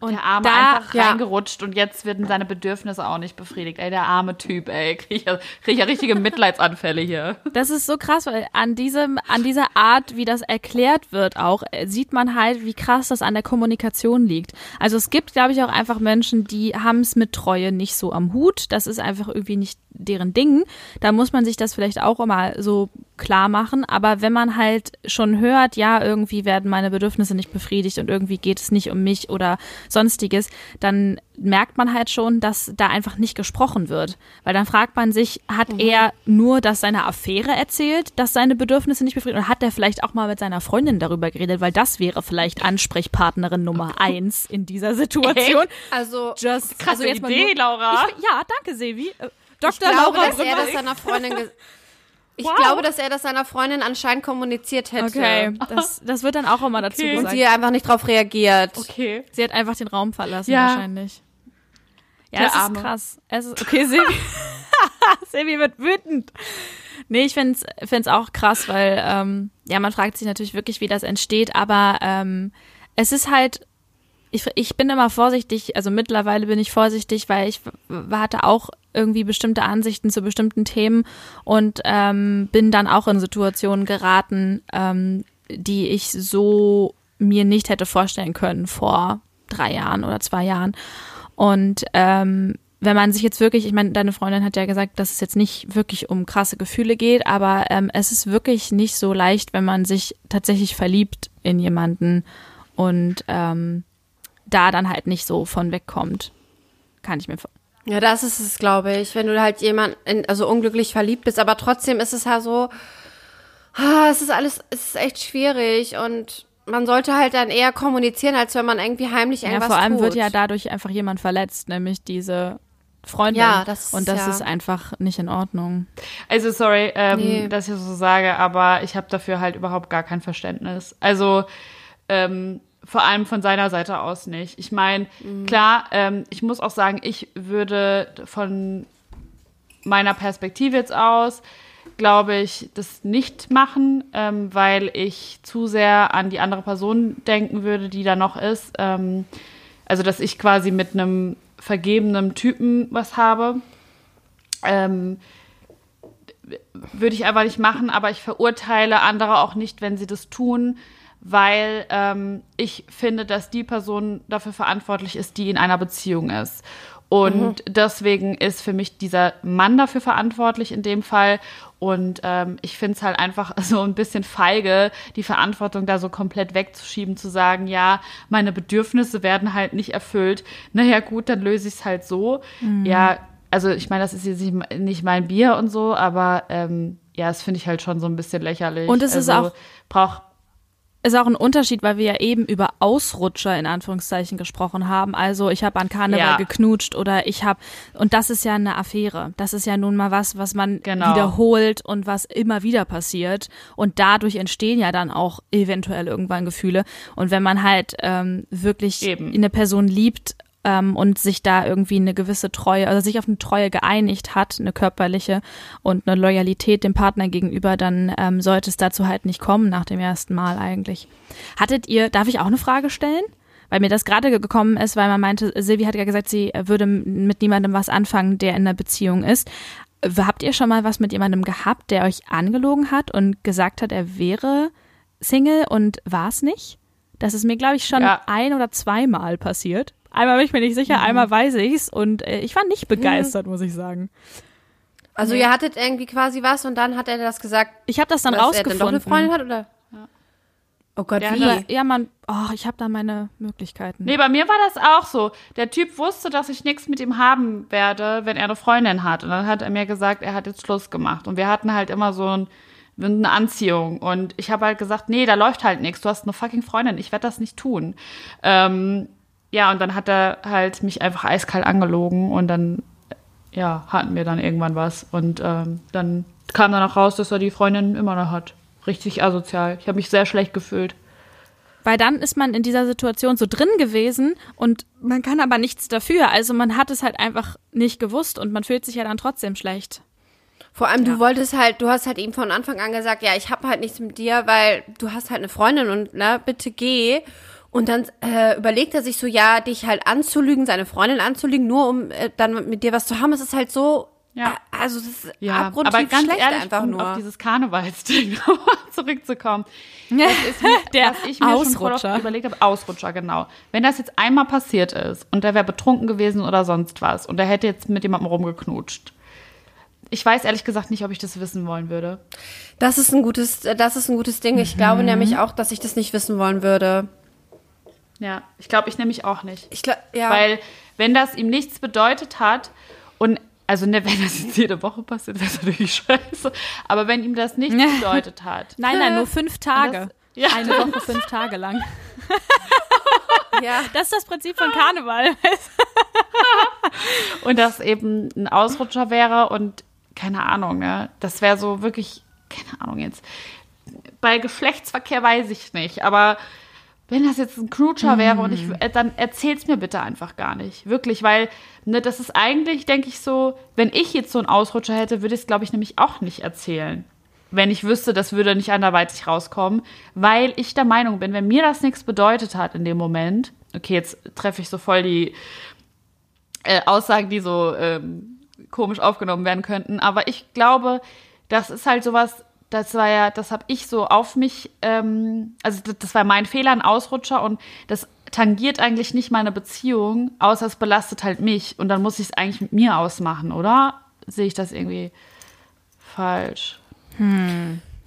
Und der Arme da- einfach ja. reingerutscht und jetzt werden seine Bedürfnisse auch nicht befriedigt. Ey, der arme Typ, ey. Krieg ich ja, krieg ja richtige Mitleidsanfälle hier. Das ist so krass, weil an diesem, an dieser Art, wie das erklärt wird, auch äh, sieht man halt, wie krass das an der Kommunikation liegt. Also es gibt, glaube ich, auch einfach Menschen, die haben es mit Treue nicht so am Hut. Das ist einfach irgendwie nicht deren Ding. Da muss man sich das vielleicht auch immer so klar machen. Aber wenn man halt schon hört, ja, irgendwie werden meine Bedürfnisse nicht befriedigt und irgendwie geht es nicht um mich oder sonstiges, dann merkt man halt schon, dass da einfach nicht gesprochen wird. Weil dann fragt man sich, hat er nur das seiner Affäre erzählt, dass seine Bedürfnisse nicht befriedigt? Oder hat er vielleicht auch mal mit seiner Freundin darüber geredet? Weil das wäre vielleicht Ansprechpartnerin Nummer eins in dieser Situation. Also Just, Krasse Idee, Laura. Ich, ja, danke. Äh, Dr. ich glaube, Laura dass er das seiner Freundin ge- Ich Wow. glaube, dass er das seiner Freundin anscheinend kommuniziert hätte. Okay, das, das wird dann auch immer dazu Okay. Und gesagt. sie einfach nicht drauf reagiert. Okay. Sie hat einfach den Raum verlassen, Ja. wahrscheinlich. Ja, Der es ist Arme. krass. Es ist, okay, Silvi. Silvi wird wütend. Nee, ich find's find's auch krass, weil, ähm, ja, man fragt sich natürlich wirklich, wie das entsteht, aber ähm, es ist halt ich, ich bin immer vorsichtig, also mittlerweile bin ich vorsichtig, weil ich hatte auch irgendwie bestimmte Ansichten zu bestimmten Themen und ähm, bin dann auch in Situationen geraten, ähm, die ich so mir nicht hätte vorstellen können vor drei Jahren oder zwei Jahren. Und ähm, wenn man sich jetzt wirklich, ich meine, deine Freundin hat ja gesagt, dass es jetzt nicht wirklich um krasse Gefühle geht, aber ähm, es ist wirklich nicht so leicht, wenn man sich tatsächlich verliebt in jemanden und ähm, da dann halt nicht so von wegkommt. Kann ich mir vorstellen. Ja, das ist es, glaube ich, wenn du halt jemand, in, also unglücklich verliebt bist, aber trotzdem ist es ja so, ah, es ist alles, es ist echt schwierig und man sollte halt dann eher kommunizieren, als wenn man irgendwie heimlich irgendwas Ja, vor allem tut. wird ja dadurch einfach jemand verletzt, nämlich diese Freundin. Ja, das ist- Und das ja. ist einfach nicht in Ordnung. Also sorry, ähm, Nee. dass ich das so sage, aber ich habe dafür halt überhaupt gar kein Verständnis. Also ähm, vor allem von seiner Seite aus nicht. Ich meine, klar, ähm, ich muss auch sagen, ich würde von meiner Perspektive jetzt aus, glaube ich, das nicht machen, ähm, weil ich zu sehr an die andere Person denken würde, die da noch ist. Ähm, also, dass ich quasi mit einem vergebenen Typen was habe. Ähm, würde ich einfach nicht machen, aber ich verurteile andere auch nicht, wenn sie das tun, weil ähm, ich finde, dass die Person dafür verantwortlich ist, die in einer Beziehung ist. Und deswegen ist für mich dieser Mann dafür verantwortlich in dem Fall. Und ähm, ich finde es halt einfach so ein bisschen feige, die Verantwortung da so komplett wegzuschieben, zu sagen, ja, meine Bedürfnisse werden halt nicht erfüllt. Naja, gut, dann löse ich es halt so. Ja, also ich meine, das ist jetzt nicht, nicht mein Bier und so, aber ähm, ja, das finde ich halt schon so ein bisschen lächerlich. Und es ist also, auch- braucht Ist auch ein Unterschied, weil wir ja eben über Ausrutscher in Anführungszeichen gesprochen haben. Also ich habe an Karneval Ja. geknutscht oder ich habe und das ist ja eine Affäre. Das ist ja nun mal was, was man Genau. wiederholt und was immer wieder passiert und dadurch entstehen ja dann auch eventuell irgendwann Gefühle. Und wenn man halt ähm, wirklich Eben. eine Person liebt ähm, und sich da irgendwie eine gewisse Treue, also sich auf eine Treue geeinigt hat, eine körperliche und eine Loyalität dem Partner gegenüber, dann ähm, sollte es dazu halt nicht kommen nach dem ersten Mal eigentlich. Hattet ihr, darf ich auch eine Frage stellen? Weil mir das gerade ge- gekommen ist, weil man meinte, Silvi hat ja gesagt, sie würde mit niemandem was anfangen, der in einer Beziehung ist. Habt ihr schon mal was mit jemandem gehabt, der euch angelogen hat und gesagt hat, er wäre Single und war es nicht? Das ist mir, glaube ich, schon Ja. ein oder zweimal passiert. Einmal bin ich mir nicht sicher, einmal weiß ich's und äh, ich war nicht begeistert, muss ich sagen. Also ihr hattet irgendwie quasi was und dann hat er das gesagt, Ich habe das dann dass er dann doch eine rausgefunden. Freundin hat, oder? Oh Gott, Der wie? hat ja, man, oh, ich habe da meine Möglichkeiten. Nee, bei mir war das auch so. Der Typ wusste, dass ich nichts mit ihm haben werde, wenn er eine Freundin hat. Und dann hat er mir gesagt, er hat jetzt Schluss gemacht. Und wir hatten halt immer so ein, eine Anziehung. Und ich habe halt gesagt, nee, da läuft halt nichts. Du hast eine fucking Freundin. Ich werde das nicht tun. Ähm, ja, und dann hat er halt mich einfach eiskalt angelogen. Und dann, ja, hatten wir dann irgendwann was. Und ähm, dann kam dann auch raus, dass er die Freundin immer noch hat. Richtig asozial. Ich habe mich sehr schlecht gefühlt. Weil dann ist man in dieser Situation so drin gewesen und man kann aber nichts dafür. Also man hat es halt einfach nicht gewusst und man fühlt sich ja dann trotzdem schlecht. Vor allem, du wolltest halt, du hast halt ihm von Anfang an gesagt, ja, ich habe halt nichts mit dir, weil du hast halt eine Freundin und na, bitte geh. Und dann äh, überlegt er sich so, ja, dich halt anzulügen, seine Freundin anzulügen, nur um äh, dann mit dir was zu haben. Es ist halt so, Ja. äh, also das ist Ja, abgrundtief aber ganz schlecht ehrlich, einfach um nur. auf dieses Karnevalsding zurückzukommen. ist mir, Der was ich mir schon Ausrutscher. oft überlegt habe, Ausrutscher, genau. Wenn das jetzt einmal passiert ist und der wäre betrunken gewesen oder sonst was und er hätte jetzt mit jemandem rumgeknutscht. Ich weiß ehrlich gesagt nicht, ob ich das wissen wollen würde. Das ist ein gutes, das ist ein gutes Ding. Ich Mhm. glaube nämlich auch, dass ich das nicht wissen wollen würde. Ja, ich glaube, ich nämlich auch nicht. Ich glaube, ja. Weil, wenn das ihm nichts bedeutet hat und also ne, wenn das jetzt jede Woche passiert, wäre es natürlich scheiße. Aber wenn ihm das nichts bedeutet hat. Nein, nein, nur fünf Tage. Das- ja. Eine Woche, fünf Tage lang. ja. Das ist das Prinzip von Karneval. Und das eben ein Ausrutscher wäre und keine Ahnung, ne? Das wäre so wirklich, keine Ahnung jetzt. Bei Geschlechtsverkehr weiß ich nicht, aber wenn das jetzt ein Knutscher wäre und ich, äh, dann erzähl's mir bitte einfach gar nicht. Wirklich, weil, ne, das ist eigentlich, denke ich so, wenn ich jetzt so einen Ausrutscher hätte, würde ich es, glaube ich, nämlich auch nicht erzählen. Wenn ich wüsste, das würde nicht anderweitig rauskommen, weil ich der Meinung bin, wenn mir das nichts bedeutet hat in dem Moment, okay, jetzt treffe ich so voll die äh, Aussagen, die so ähm, komisch aufgenommen werden könnten. Aber ich glaube, das ist halt sowas, das war ja, das habe ich so auf mich, ähm, also das, war mein Fehler, ein Ausrutscher und das tangiert eigentlich nicht meine Beziehung, außer es belastet halt mich und dann muss ich es eigentlich mit mir ausmachen, oder? Sehe ich das irgendwie falsch?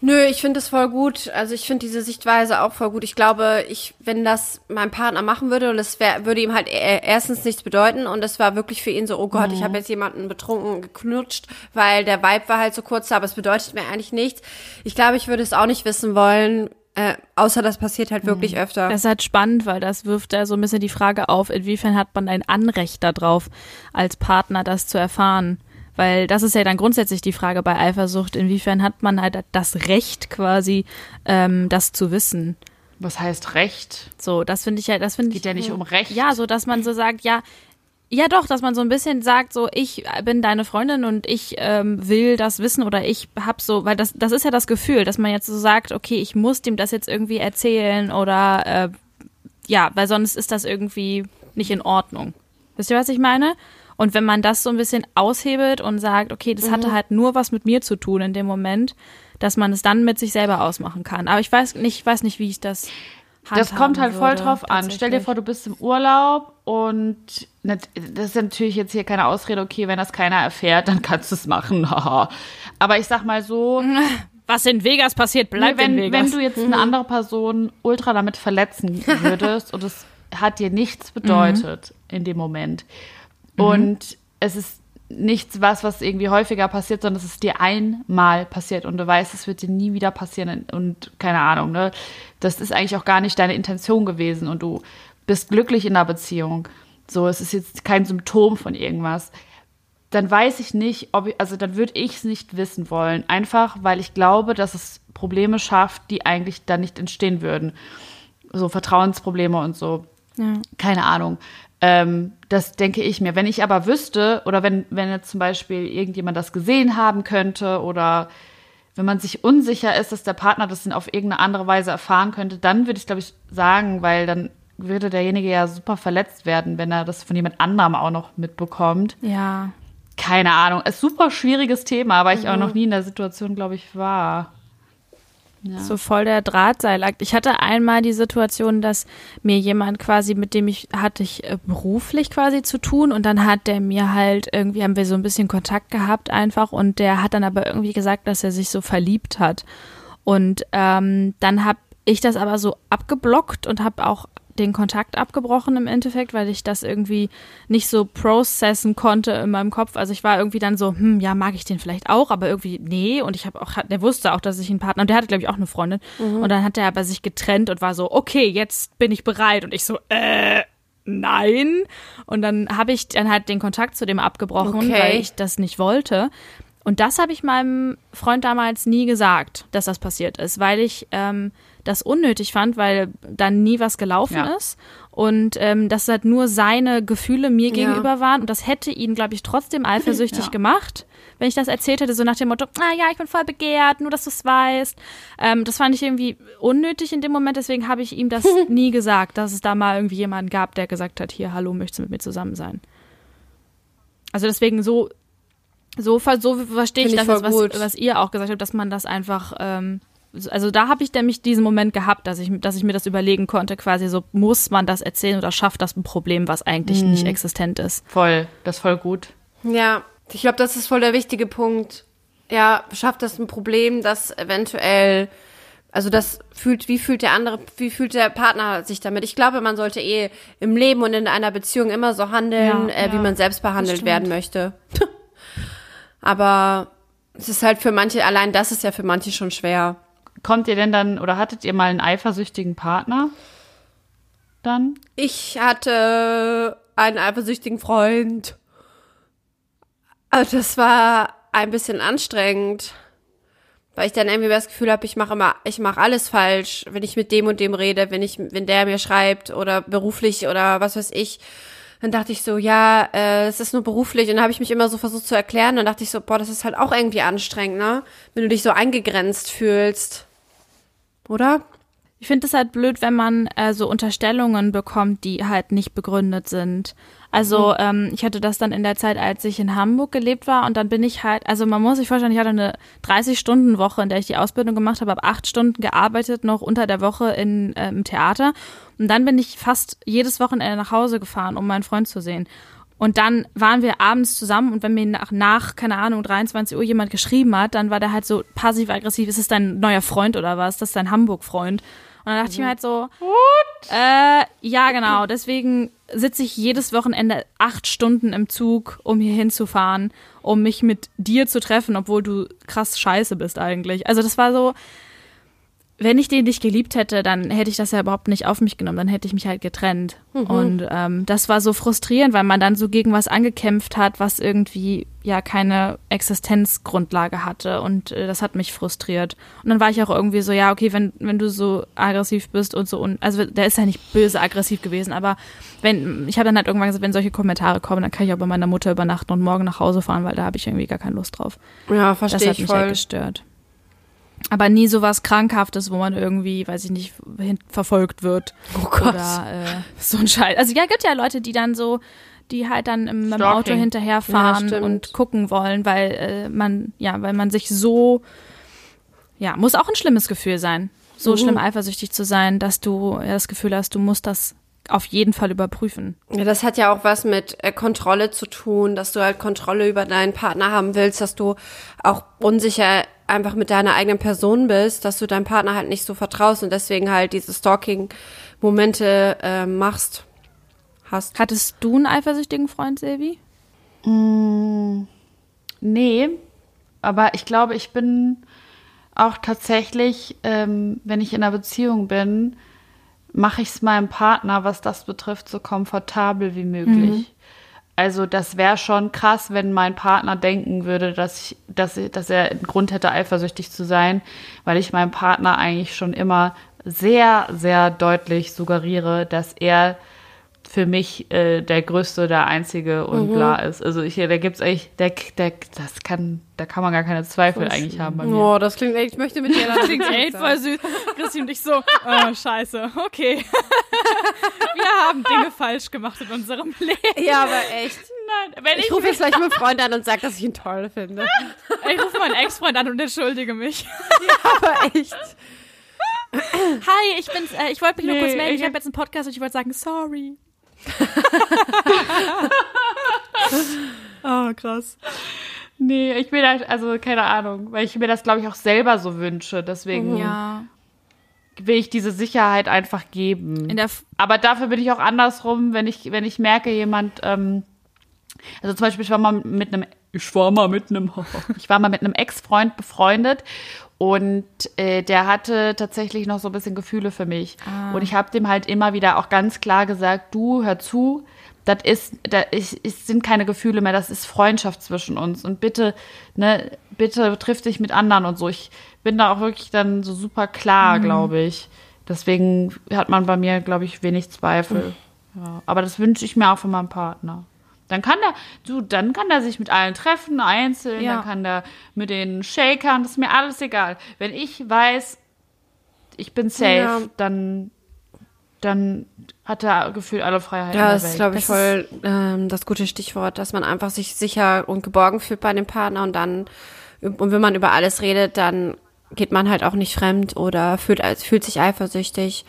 Nö, ich finde es voll gut. Also ich finde diese Sichtweise auch voll gut. Ich glaube, ich, wenn das mein Partner machen würde und es wär, würde ihm halt e- erstens nichts bedeuten und es war wirklich für ihn so, oh Gott, ich habe jetzt jemanden betrunken geknutscht, weil der Vibe war halt so kurz, aber es bedeutet mir eigentlich nichts. Ich glaube, ich würde es auch nicht wissen wollen, äh, außer das passiert halt wirklich öfter. Das ist halt spannend, weil das wirft da so ein bisschen die Frage auf, inwiefern hat man ein Anrecht darauf, als Partner das zu erfahren. Weil das ist ja dann grundsätzlich die Frage bei Eifersucht, inwiefern hat man halt das Recht quasi, ähm, das zu wissen. Was heißt Recht? So, das finde ich ja, das finde ich. Geht ja nicht um Recht. Ja, so dass man so sagt, ja, ja doch, dass man so ein bisschen sagt, so ich bin deine Freundin und ich ähm, will das wissen oder ich hab so, weil das, das ist ja das Gefühl, dass man jetzt so sagt, okay, ich muss dem das jetzt irgendwie erzählen oder äh, ja, weil sonst ist das irgendwie nicht in Ordnung. Wisst ihr, was ich meine? Und wenn man das so ein bisschen aushebelt und sagt, okay, das hatte halt nur was mit mir zu tun in dem Moment, dass man es dann mit sich selber ausmachen kann. Aber ich weiß nicht, ich weiß nicht, wie ich das Das kommt halt voll würde, drauf an. Stell dir vor, du bist im Urlaub und das ist natürlich jetzt hier keine Ausrede, okay, wenn das keiner erfährt, dann kannst du es machen. Aber ich sag mal so, Was in Vegas passiert, bleibt wenn, in Vegas. wenn du jetzt eine andere Person ultra damit verletzen würdest und es hat dir nichts bedeutet in dem Moment und es ist nichts was, was irgendwie häufiger passiert, sondern es ist dir einmal passiert und du weißt, es wird dir nie wieder passieren und keine Ahnung, ne? Das ist eigentlich auch gar nicht deine Intention gewesen und du bist glücklich in der Beziehung. So, es ist jetzt kein Symptom von irgendwas dann weiß ich nicht, ob ich, also dann würde ich es nicht wissen wollen. Einfach, weil ich glaube, dass es Probleme schafft, die eigentlich dann nicht entstehen würden. So Vertrauensprobleme und so. Keine Ahnung. Ähm, das denke ich mir. Wenn ich aber wüsste, oder wenn, wenn jetzt zum Beispiel irgendjemand das gesehen haben könnte, oder wenn man sich unsicher ist, dass der Partner das auf irgendeine andere Weise erfahren könnte, dann würde ich, glaube ich, sagen, weil dann würde derjenige ja super verletzt werden, wenn er das von jemand anderem auch noch mitbekommt ja. keine Ahnung. Ist super schwieriges Thema, weil ich auch noch nie in der Situation, glaube ich, war. So voll der Drahtseilakt. Ich hatte einmal die Situation, dass mir jemand quasi, mit dem ich hatte ich äh, beruflich quasi zu tun und dann hat der mir halt irgendwie haben wir so ein bisschen Kontakt gehabt einfach und der hat dann aber irgendwie gesagt, dass er sich so verliebt hat und ähm, dann habe ich das aber so abgeblockt und habe auch den Kontakt abgebrochen im Endeffekt, weil ich das irgendwie nicht so processen konnte in meinem Kopf. Also ich war irgendwie dann so, hm, ja, mag ich den vielleicht auch, aber irgendwie nee. Und ich habe auch, der wusste auch, dass ich einen Partner, und der hatte glaube ich auch eine Freundin. Und dann hat er aber sich getrennt und war so, okay, jetzt bin ich bereit. Und ich so, äh, nein. Und dann habe ich dann halt den Kontakt zu dem abgebrochen, Okay. weil ich das nicht wollte. Und das habe ich meinem Freund damals nie gesagt, dass das passiert ist, weil ich ähm, das unnötig fand, weil dann nie was gelaufen Ja. ist und ähm, dass halt nur seine Gefühle mir gegenüber waren und das hätte ihn, glaube ich, trotzdem eifersüchtig Ja. gemacht, wenn ich das erzählt hätte, so nach dem Motto, ah ja, ich bin voll begehrt, nur dass du es weißt. Ähm, das fand ich irgendwie unnötig in dem Moment, deswegen habe ich ihm das nie gesagt, dass es da mal irgendwie jemanden gab, der gesagt hat, hier, hallo, möchtest du mit mir zusammen sein? Also deswegen so so, so verstehe ich das, was, was ihr auch gesagt habt, dass man das einfach, ähm, also da habe ich nämlich diesen Moment gehabt, dass ich, dass ich mir das überlegen konnte, quasi so, muss man das erzählen oder schafft das ein Problem, was eigentlich Mhm. nicht existent ist? Voll, das ist voll gut. Ja, ich glaube, das ist voll der wichtige Punkt. Ja, schafft das ein Problem, dass eventuell, also das fühlt, wie fühlt der andere, wie fühlt der Partner sich damit? Ich glaube, man sollte eh im Leben und in einer Beziehung immer so handeln, Ja, äh, wie ja, man selbst behandelt werden möchte. Aber es ist halt für manche, allein das ist ja für manche schon schwer. Kommt ihr denn dann, oder hattet ihr mal einen eifersüchtigen Partner? Dann? Ich hatte einen eifersüchtigen Freund. Also das war ein bisschen anstrengend, weil ich dann irgendwie das Gefühl habe, ich mache immer, ich mache alles falsch, wenn ich mit dem und dem rede, wenn ich, wenn der mir schreibt oder beruflich oder was weiß ich. Dann dachte ich so, ja, äh, es ist nur beruflich und dann habe ich mich immer so versucht zu erklären. Dann dachte ich so, boah, das ist halt auch irgendwie anstrengend, ne? Wenn du dich so eingegrenzt fühlst, oder? Ich finde es halt blöd, wenn man äh, so Unterstellungen bekommt, die halt nicht begründet sind. Also Mhm. ähm, ich hatte das dann in der Zeit, als ich in Hamburg gelebt war und dann bin ich halt, also man muss sich vorstellen, ich hatte eine 30-Stunden-Woche, in der ich die Ausbildung gemacht habe, habe acht Stunden gearbeitet, noch unter der Woche in, äh, im Theater und dann bin ich fast jedes Wochenende nach Hause gefahren, um meinen Freund zu sehen. Und dann waren wir abends zusammen und wenn mir nach, nach, keine Ahnung, 23 Uhr jemand geschrieben hat, dann war der halt so passiv-aggressiv, ist es dein neuer Freund oder was? Das ist dein Hamburg-Freund. Und dann dachte ich mir halt so, äh, ja, genau. Deswegen sitze ich jedes Wochenende acht Stunden im Zug, um hier hinzufahren, um mich mit dir zu treffen, obwohl du krass scheiße bist eigentlich. Also das war so, wenn ich den nicht geliebt hätte, dann hätte ich das ja überhaupt nicht auf mich genommen, dann hätte ich mich halt getrennt. Und ähm, das war so frustrierend, weil man dann so gegen was angekämpft hat, was irgendwie ja keine Existenzgrundlage hatte. Und äh, das hat mich frustriert. Und dann war ich auch irgendwie so, ja, okay, wenn, wenn du so aggressiv bist und so, und also der ist ja nicht böse aggressiv gewesen, aber wenn, ich habe dann halt irgendwann gesagt, wenn solche Kommentare kommen, dann kann ich auch bei meiner Mutter übernachten und morgen nach Hause fahren, weil da habe ich irgendwie gar keine Lust drauf. Ja, Das verstehe hat ich mich halt voll. gestört. Aber nie sowas Krankhaftes, wo man irgendwie, weiß ich nicht, verfolgt wird. Oh Gott. Oder äh, so ein Scheiß. Also ja, gibt ja Leute, die dann so, die halt dann im, im Stalking. Auto hinterherfahren Ja, und gucken wollen, weil äh, man, ja, weil man sich so, ja, muss auch ein schlimmes Gefühl sein, so Mhm. schlimm eifersüchtig zu sein, dass du ja, das Gefühl hast, du musst das auf jeden Fall überprüfen. Ja, das hat ja auch was mit äh, Kontrolle zu tun, dass du halt Kontrolle über deinen Partner haben willst, dass du auch unsicher einfach mit deiner eigenen Person bist, dass du deinem Partner halt nicht so vertraust und deswegen halt diese Stalking-Momente äh, machst, hast. Hattest du einen eifersüchtigen Freund, Silvi? Nee, aber ich glaube, ich bin auch tatsächlich, ähm, wenn ich in einer Beziehung bin, mache ich es meinem Partner, was das betrifft, so komfortabel wie möglich. Also das wäre schon krass, wenn mein Partner denken würde, dass, ich, dass, ich- dass er einen Grund hätte, eifersüchtig zu sein, weil ich meinem Partner eigentlich schon immer sehr, sehr deutlich suggeriere, dass er für mich äh, der größte, der einzige und bla ist. Also ich, da gibt's eigentlich, der, der, das kann, da kann man gar keine Zweifel eigentlich haben bei mir. Oh, das klingt echt, ich möchte mit dir das Klingt echt voll süß. Christi und ich so, oh, scheiße, okay. Wir haben Dinge falsch gemacht in unserem Leben. Ja, aber echt. Nein, wenn Ich ich, rufe jetzt gleich meinen Freund an und sage, dass ich ihn toll finde. Ich rufe meinen Ex-Freund an und entschuldige mich. Aber echt. Hi, ich bin's, äh, ich wollte mich nur Nee, kurz melden. Ich ich- habe jetzt einen Podcast und ich wollte sagen, sorry. oh, krass. nee, ich will halt, also keine Ahnung, weil ich mir das, glaube ich, auch selber so wünsche. Deswegen Ja. will ich diese Sicherheit einfach geben. In der, F Aber dafür bin ich auch andersrum, wenn ich, wenn ich merke, jemand, ähm, also zum Beispiel, ich war mal mit einem, ich war mal mit einem, ich war mal mit einem Ex-Freund befreundet und äh, der hatte tatsächlich noch so ein bisschen Gefühle für mich. Und ich habe dem halt immer wieder auch ganz klar gesagt, du, hör zu, das ist, das ist, sind keine Gefühle mehr, das ist Freundschaft zwischen uns. Und bitte, ne, bitte triff dich mit anderen und so. Ich bin da auch wirklich dann so super klar, glaube ich. Deswegen hat man bei mir, glaube ich, wenig Zweifel. Ja, aber das wünsche ich mir auch von meinem Partner. Dann kann der, du, dann kann der sich mit allen treffen, einzeln, Ja. dann kann der mit den Shakern, das ist mir alles egal. Wenn ich weiß, ich bin safe, Ja. dann, dann hat er gefühlt alle Freiheiten Ja, der das Welt. ist, glaube ich, Das voll ähm, das gute Stichwort, dass man einfach sich sicher und geborgen fühlt bei dem Partner und dann, und wenn man über alles redet, dann geht man halt auch nicht fremd oder fühlt, als- fühlt sich eifersüchtig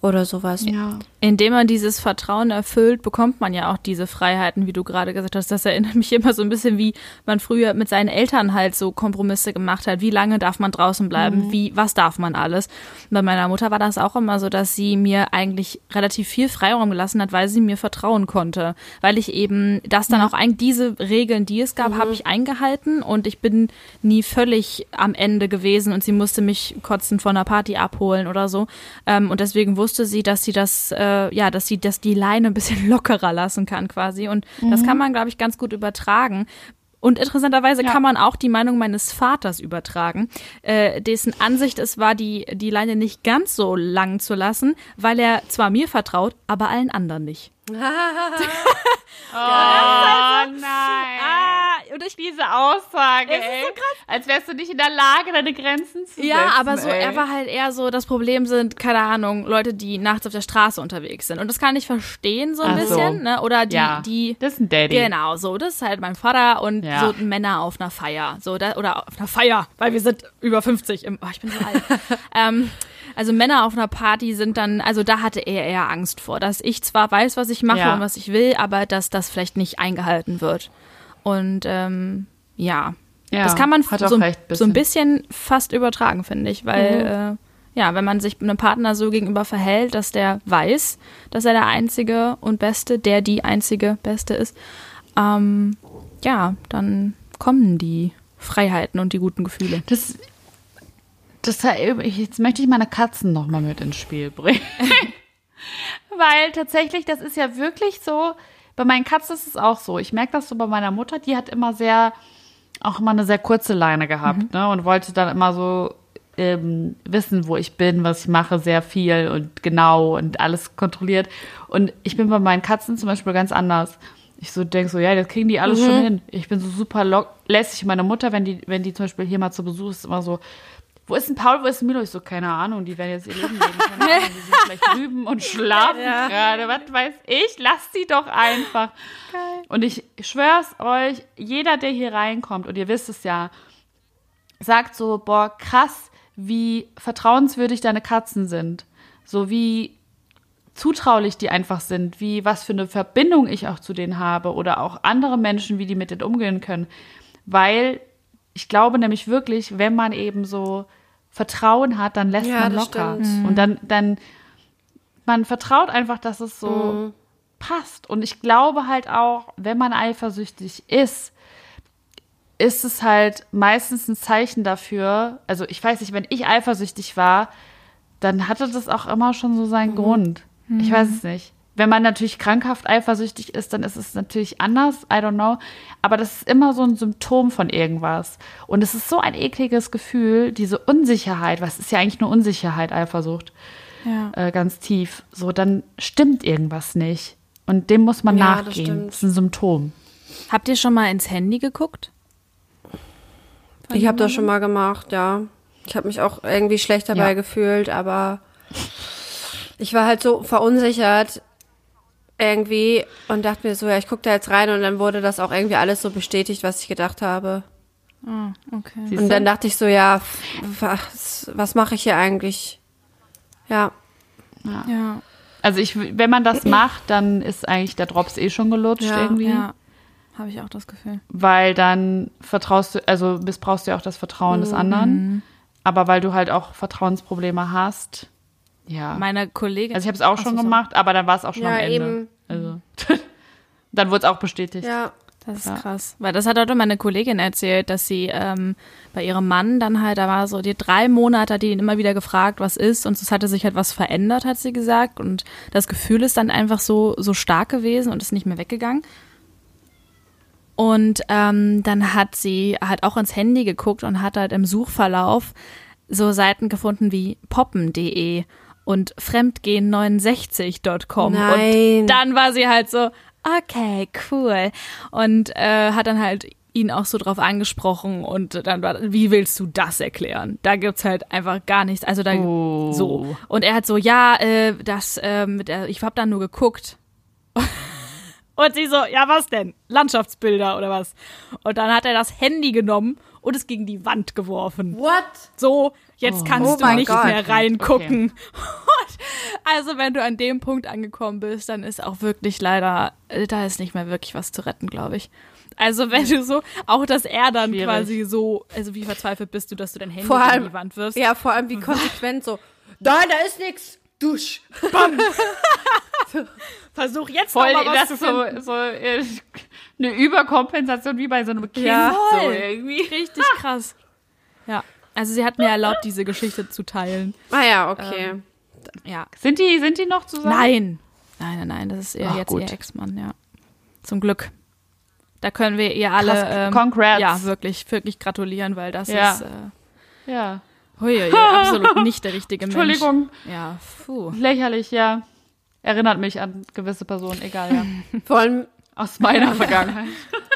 oder sowas. ja. Indem man dieses Vertrauen erfüllt, bekommt man ja auch diese Freiheiten, wie du gerade gesagt hast. Das erinnert mich immer so ein bisschen, wie man früher mit seinen Eltern halt so Kompromisse gemacht hat. Wie lange darf man draußen bleiben? Wie, was darf man alles? Und bei meiner Mutter war das auch immer so, dass sie mir eigentlich relativ viel Freiraum gelassen hat, weil sie mir vertrauen konnte. Weil ich eben das dann auch eigentlich diese Regeln, die es gab, habe ich eingehalten und ich bin nie völlig am Ende gewesen und sie musste mich kotzen von einer Party abholen oder so. Ähm, und deswegen wusste sie, dass sie das, äh, ja, dass sie das die Leine ein bisschen lockerer lassen kann quasi. Und das kann man, glaube ich, ganz gut übertragen. Und interessanterweise kann man auch die Meinung meines Vaters übertragen, äh, dessen Ansicht es war, die, die Leine nicht ganz so lang zu lassen, weil er zwar mir vertraut, aber allen anderen nicht. Oh nein. Ah, und ich Diese Aussage, ist ey. so krass. Als wärst du nicht in der Lage, deine Grenzen zu Ja, setzen. aber so, ey. er war halt eher so, das Problem sind, keine Ahnung, Leute, die nachts auf der Straße unterwegs sind. Und das kann ich verstehen so ein Ach so. bisschen, ne? Oder die, ja, die. das ist ein Daddy. Genau, so, das ist halt mein Vater und Ja. so Männer auf einer Feier. So, da, oder auf einer Feier, weil wir sind über 50 im, oh, ich bin so alt. ähm, also Männer auf einer Party sind dann, also da hatte er eher Angst vor, dass ich zwar weiß, was ich mache Ja. und was ich will, aber dass das vielleicht nicht eingehalten wird. Und ähm, ja, Ja, das kann man so, so ein bisschen fast übertragen, finde ich, weil Mhm. äh, ja, wenn man sich einem Partner so gegenüber verhält, dass der weiß, dass er der einzige und beste, der die einzige beste ist, ähm, ja, dann kommen die Freiheiten und die guten Gefühle. Das, das, jetzt möchte ich meine Katzen noch mal mit ins Spiel bringen. Weil tatsächlich, das ist ja wirklich so, bei meinen Katzen ist es auch so. Ich merke das so bei meiner Mutter, die hat immer sehr, auch immer eine sehr kurze Leine gehabt, ne? Und wollte dann immer so ähm, wissen, wo ich bin, was ich mache, sehr viel und genau und alles kontrolliert. Und ich bin bei meinen Katzen zum Beispiel ganz anders. Ich so denke so, ja, das kriegen die alles schon hin. Ich bin so super lässig. Meine Mutter, wenn die, wenn die zum Beispiel hier mal zu Besuch ist, ist immer so, wo ist denn Paul, wo ist denn Milo? Ich so, keine Ahnung, die werden jetzt ihr Leben leben. Keine Ahnung, die sind vielleicht drüben und schlafen gerade. Was weiß ich? Lasst sie doch einfach. Und ich schwör's euch, jeder, der hier reinkommt, und ihr wisst es ja, sagt so, boah, krass, wie vertrauenswürdig deine Katzen sind. So wie zutraulich die einfach sind, wie was für eine Verbindung ich auch zu denen habe oder auch andere Menschen, wie die mit denen umgehen können. Weil ich glaube nämlich wirklich, wenn man eben so Vertrauen hat, dann lässt Ja, man das locker. stimmt. Und dann, dann, man vertraut einfach, dass es so Mhm. passt. Und ich glaube halt auch, wenn man eifersüchtig ist, ist es halt meistens ein Zeichen dafür, also ich weiß nicht, wenn ich eifersüchtig war, dann hatte das auch immer schon so seinen Grund. Ich weiß es nicht. Wenn man natürlich krankhaft eifersüchtig ist, dann ist es natürlich anders, I don't know. Aber das ist immer so ein Symptom von irgendwas. Und es ist so ein ekliges Gefühl, diese Unsicherheit, was ist ja eigentlich nur Unsicherheit, Eifersucht, Ja. äh, ganz tief. So, dann stimmt irgendwas nicht. Und dem muss man Ja, das nachgehen. stimmt. Das ist ein Symptom. Habt ihr schon mal ins Handy geguckt? Ich habe das schon mal gemacht, ja. Ich habe mich auch irgendwie schlecht dabei Ja. gefühlt, aber ich war halt so verunsichert irgendwie und dachte mir so, ja, ich gucke da jetzt rein und dann wurde das auch irgendwie alles so bestätigt, was ich gedacht habe. Okay. Siehst Und du? dann dachte ich so, ja, was, was mache ich hier eigentlich? Ja, Ja. Also ich, wenn man das macht, dann ist eigentlich der Drops eh schon gelutscht Ja, irgendwie. Ja. Habe ich auch das Gefühl. Weil dann vertraust du, also missbrauchst du ja auch das Vertrauen Mhm. des anderen. Aber weil du halt auch Vertrauensprobleme hast, ja. Meine Kollegin. also ich habe es auch Ach schon so, gemacht, aber dann war es auch schon Ja, am Ende. eben. Also dann wurde es auch bestätigt. ja. Das ist Ja. krass. Weil das hat heute meine Kollegin erzählt, dass sie ähm, bei ihrem Mann dann halt, da war so die drei Monate, hat die ihn immer wieder gefragt, was ist. Und es hatte sich halt was verändert, hat sie gesagt. Und das Gefühl ist dann einfach so, so stark gewesen und ist nicht mehr weggegangen. Und ähm, dann hat sie halt auch ins Handy geguckt und hat halt im Suchverlauf so Seiten gefunden wie poppen.de und fremdgehen69.com. Nein. Und dann war sie halt so, okay, cool. Und äh, hat dann halt ihn auch so drauf angesprochen und dann war, wie willst du das erklären? Da gibt's halt einfach gar nichts. Also da Oh. so. Und er hat so, ja, äh, das, äh, mit der, ich hab da nur geguckt. Und sie so, ja, was denn? Landschaftsbilder oder was? Und dann hat er das Handy genommen und es gegen die Wand geworfen. What? So, jetzt kannst Oh du nicht Gott. mehr reingucken. Und also, wenn du an dem Punkt angekommen bist, dann ist auch wirklich leider, da ist nicht mehr wirklich was zu retten, glaube ich. Also, wenn du so, auch dass er dann Schwierig. quasi so, also wie verzweifelt bist du, dass du dein Handy Vor gegen allem, die Wand wirfst? ja, vor allem wie konsequent so, nein, da ist nix, dusch. Versuch jetzt Voll, noch mal was das zu finden. so, so äh, eine Überkompensation wie bei so einem Kind. Ja, so irgendwie. Richtig krass. Ja. Also sie hat mir erlaubt, diese Geschichte zu teilen. Ah ja, okay. Ja. Sind die, sind die noch zusammen? Nein. Nein, nein, nein, das ist eher Ach, jetzt gut. ihr Ex-Mann, ja. Zum Glück. Da können wir ihr alle Krass, ähm, congrats. ja, wirklich, wirklich gratulieren, weil das Ja. ist äh, Ja. huiuiui, absolut nicht der richtige Mensch. Entschuldigung, Ja, puh. lächerlich, ja. Erinnert mich an gewisse Personen, egal, ja. Vor allem, Aus meiner Vergangenheit.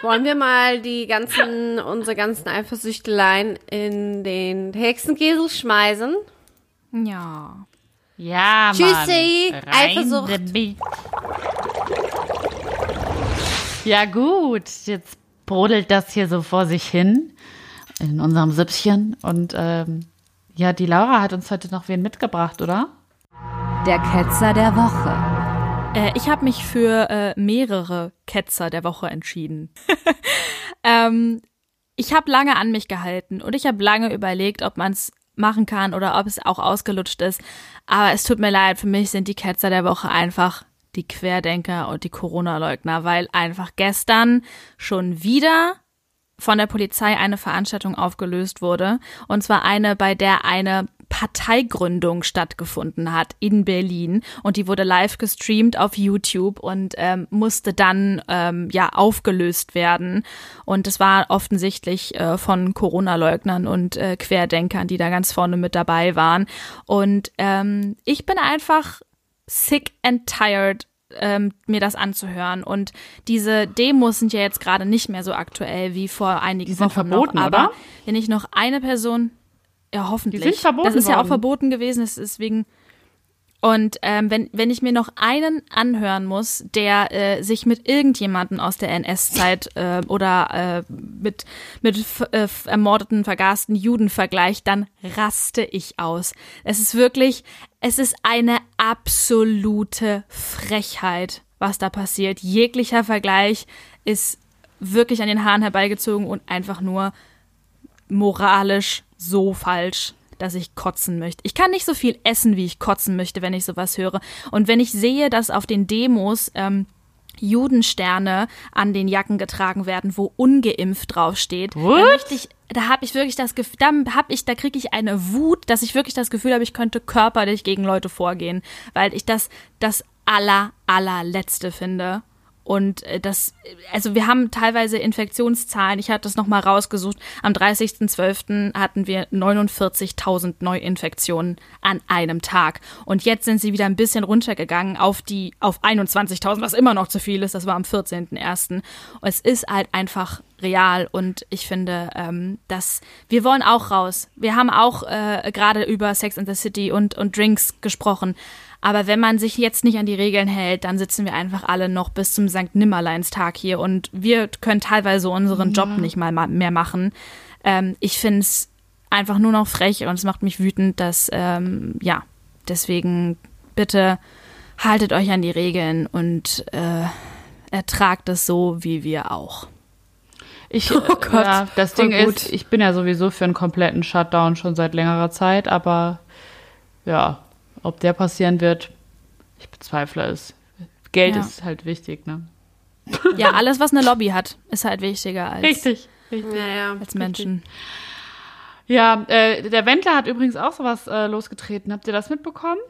Wollen wir mal die ganzen, unsere ganzen Eifersüchteleien in den Hexenkesel schmeißen? Ja. Ja, Tschüssi, Mann. Eifersucht. Ja gut, jetzt brodelt das hier so vor sich hin in unserem Süppchen. Und ähm, ja, die Laura hat uns heute noch wen mitgebracht, oder? Der Ketzer der Woche. Äh, ich habe mich für äh, mehrere Ketzer der Woche entschieden. ähm, ich habe lange an mich gehalten und ich habe lange überlegt, ob man es machen kann oder ob es auch ausgelutscht ist. Aber es tut mir leid, für mich sind die Ketzer der Woche einfach die Querdenker und die Corona-Leugner, weil einfach gestern schon wieder von der Polizei eine Veranstaltung aufgelöst wurde. Und zwar eine, bei der eine Parteigründung stattgefunden hat in Berlin. Und die wurde live gestreamt auf YouTube und ähm, musste dann ähm, ja aufgelöst werden. Und es war offensichtlich äh, von Corona-Leugnern und äh, Querdenkern, die da ganz vorne mit dabei waren. Und ähm, ich bin einfach sick and tired ähm, mir das anzuhören. Und diese Demos sind ja jetzt gerade nicht mehr so aktuell wie vor einigen Die sind Wochen verboten, noch. Aber oder? wenn ich noch eine Person, ja hoffentlich, Die sind verboten das ist ja auch verboten gewesen, deswegen. Und ähm, wenn, wenn ich mir noch einen anhören muss, der äh, sich mit irgendjemanden aus der NS-Zeit äh, oder äh, mit, mit äh, ermordeten, vergasten Juden vergleicht, dann raste ich aus. Es ist wirklich, es ist eine absolute Frechheit, was da passiert. Jeglicher Vergleich ist wirklich an den Haaren herbeigezogen und einfach nur moralisch so falsch, dass ich kotzen möchte. Ich kann nicht so viel essen, wie ich kotzen möchte, wenn ich sowas höre. Und wenn ich sehe, dass auf den Demos ähm, Judensterne an den Jacken getragen werden, wo ungeimpft draufsteht, dann What? möchte ich, da habe ich wirklich das Gefühl, da habe ich, da kriege ich eine Wut, dass ich wirklich das Gefühl habe, ich könnte körperlich gegen Leute vorgehen, weil ich das das aller allerletzte finde. Und äh, das, also wir haben teilweise Infektionszahlen. Ich hatte das nochmal rausgesucht. Am 30.12. hatten wir 49.000 Neuinfektionen an einem Tag. Und jetzt sind sie wieder ein bisschen runtergegangen auf die, auf 21.000, was immer noch zu viel ist. Das war am 14.01. Es ist halt einfach real und ich finde, ähm, dass wir wollen auch raus. Wir haben auch äh, gerade über Sex in the City und, und Drinks gesprochen. Aber wenn man sich jetzt nicht an die Regeln hält, dann sitzen wir einfach alle noch bis zum St. Nimmerleinstag hier und wir können teilweise unseren Job nicht mal ma- mehr machen. Ähm, ich finde es einfach nur noch frech und es macht mich wütend, dass, ähm, ja, deswegen bitte haltet euch an die Regeln und äh, ertragt es so wie wir auch. Ich, Oh äh, Gott, ja, das Ding gut. ist, ich bin ja sowieso für einen kompletten Shutdown schon seit längerer Zeit, aber ja, ob der passieren wird, ich bezweifle es. Geld Ja. ist halt wichtig, ne? Ja, alles, was eine Lobby hat, ist halt wichtiger als, Richtig. Naja. als Menschen. Ja, äh, der Wendler hat übrigens auch sowas äh, losgetreten. Habt ihr das mitbekommen?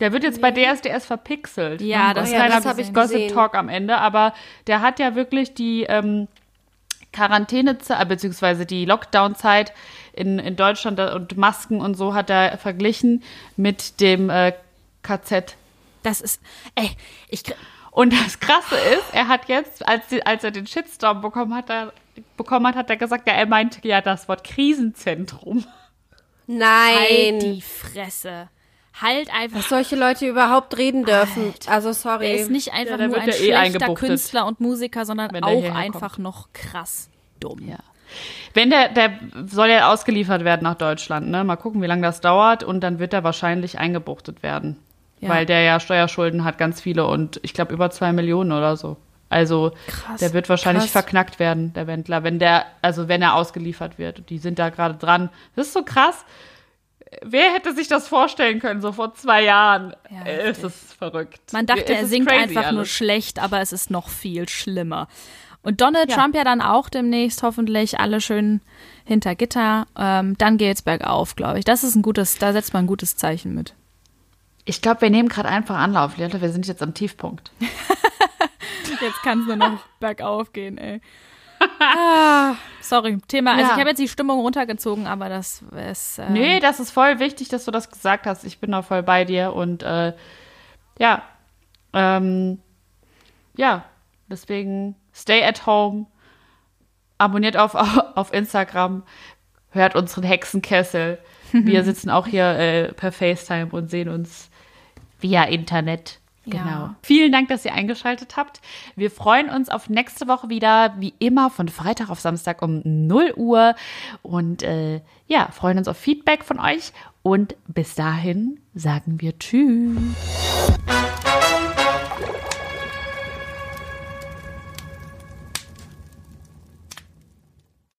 Der wird jetzt bei DSDS verpixelt. Ja, das- ja, das hab ich Gossip gesehen. Talk am Ende, aber der hat ja wirklich die ähm, Quarantänezeit, äh, beziehungsweise die Lockdown-Zeit in, in Deutschland und Masken und so hat er verglichen mit dem äh, KZ. Das ist, ey, ich, Und das Krasse ist, er hat jetzt, als, als er den Shitstorm bekommen hat, er, bekommen hat, hat er gesagt, ja, er meinte ja das Wort Krisenzentrum. Nein. halt die Fresse. Halt einfach. dass solche Leute überhaupt reden dürfen. Also sorry. Er ist nicht einfach der nur wird ein ja eh schlechter eingebuchtet. Künstler und Musiker, sondern auch einfach noch krass dumm. Ja. Wenn der, der soll ja ausgeliefert werden nach Deutschland, ne? Mal gucken, wie lange das dauert und dann wird er wahrscheinlich eingebuchtet werden. Ja. Weil der ja Steuerschulden hat, ganz viele und ich glaube über zwei Millionen oder so. Also Krass, der wird wahrscheinlich krass. verknackt werden, der Wendler, wenn der, also wenn er ausgeliefert wird. Die sind da gerade dran. Das ist so krass. Wer hätte sich das vorstellen können, so vor zwei Jahren? Ja, Äh, es ist verrückt. Man dachte, Es er ist singt einfach nur alles. schlecht, aber es ist noch viel schlimmer. Und Donald Ja. Trump ja dann auch demnächst hoffentlich alle schön hinter Gitter. Ähm, dann geht's bergauf, glaube ich. Das ist ein gutes, da setzt man ein gutes Zeichen mit. Ich glaube, wir nehmen gerade einfach Anlauf, Leute. Wir sind jetzt am Tiefpunkt. Jetzt kann es nur noch bergauf gehen, ey. Ah, sorry, Thema. Also Ja. ich habe jetzt die Stimmung runtergezogen, aber das ist. Ähm, Nee, das ist voll wichtig, dass du das gesagt hast. Ich bin da voll bei dir und äh, ja, ähm, ja, deswegen stay at home, abonniert auf, auf Instagram, hört unseren Hexenkessel. Wir sitzen auch hier äh, per FaceTime und sehen uns via Internet. Genau. Ja. Vielen Dank, dass ihr eingeschaltet habt. Wir freuen uns auf nächste Woche wieder, wie immer, von Freitag auf Samstag um 0 Uhr. Und äh, ja, freuen uns auf Feedback von euch. Und bis dahin sagen wir Tschüss.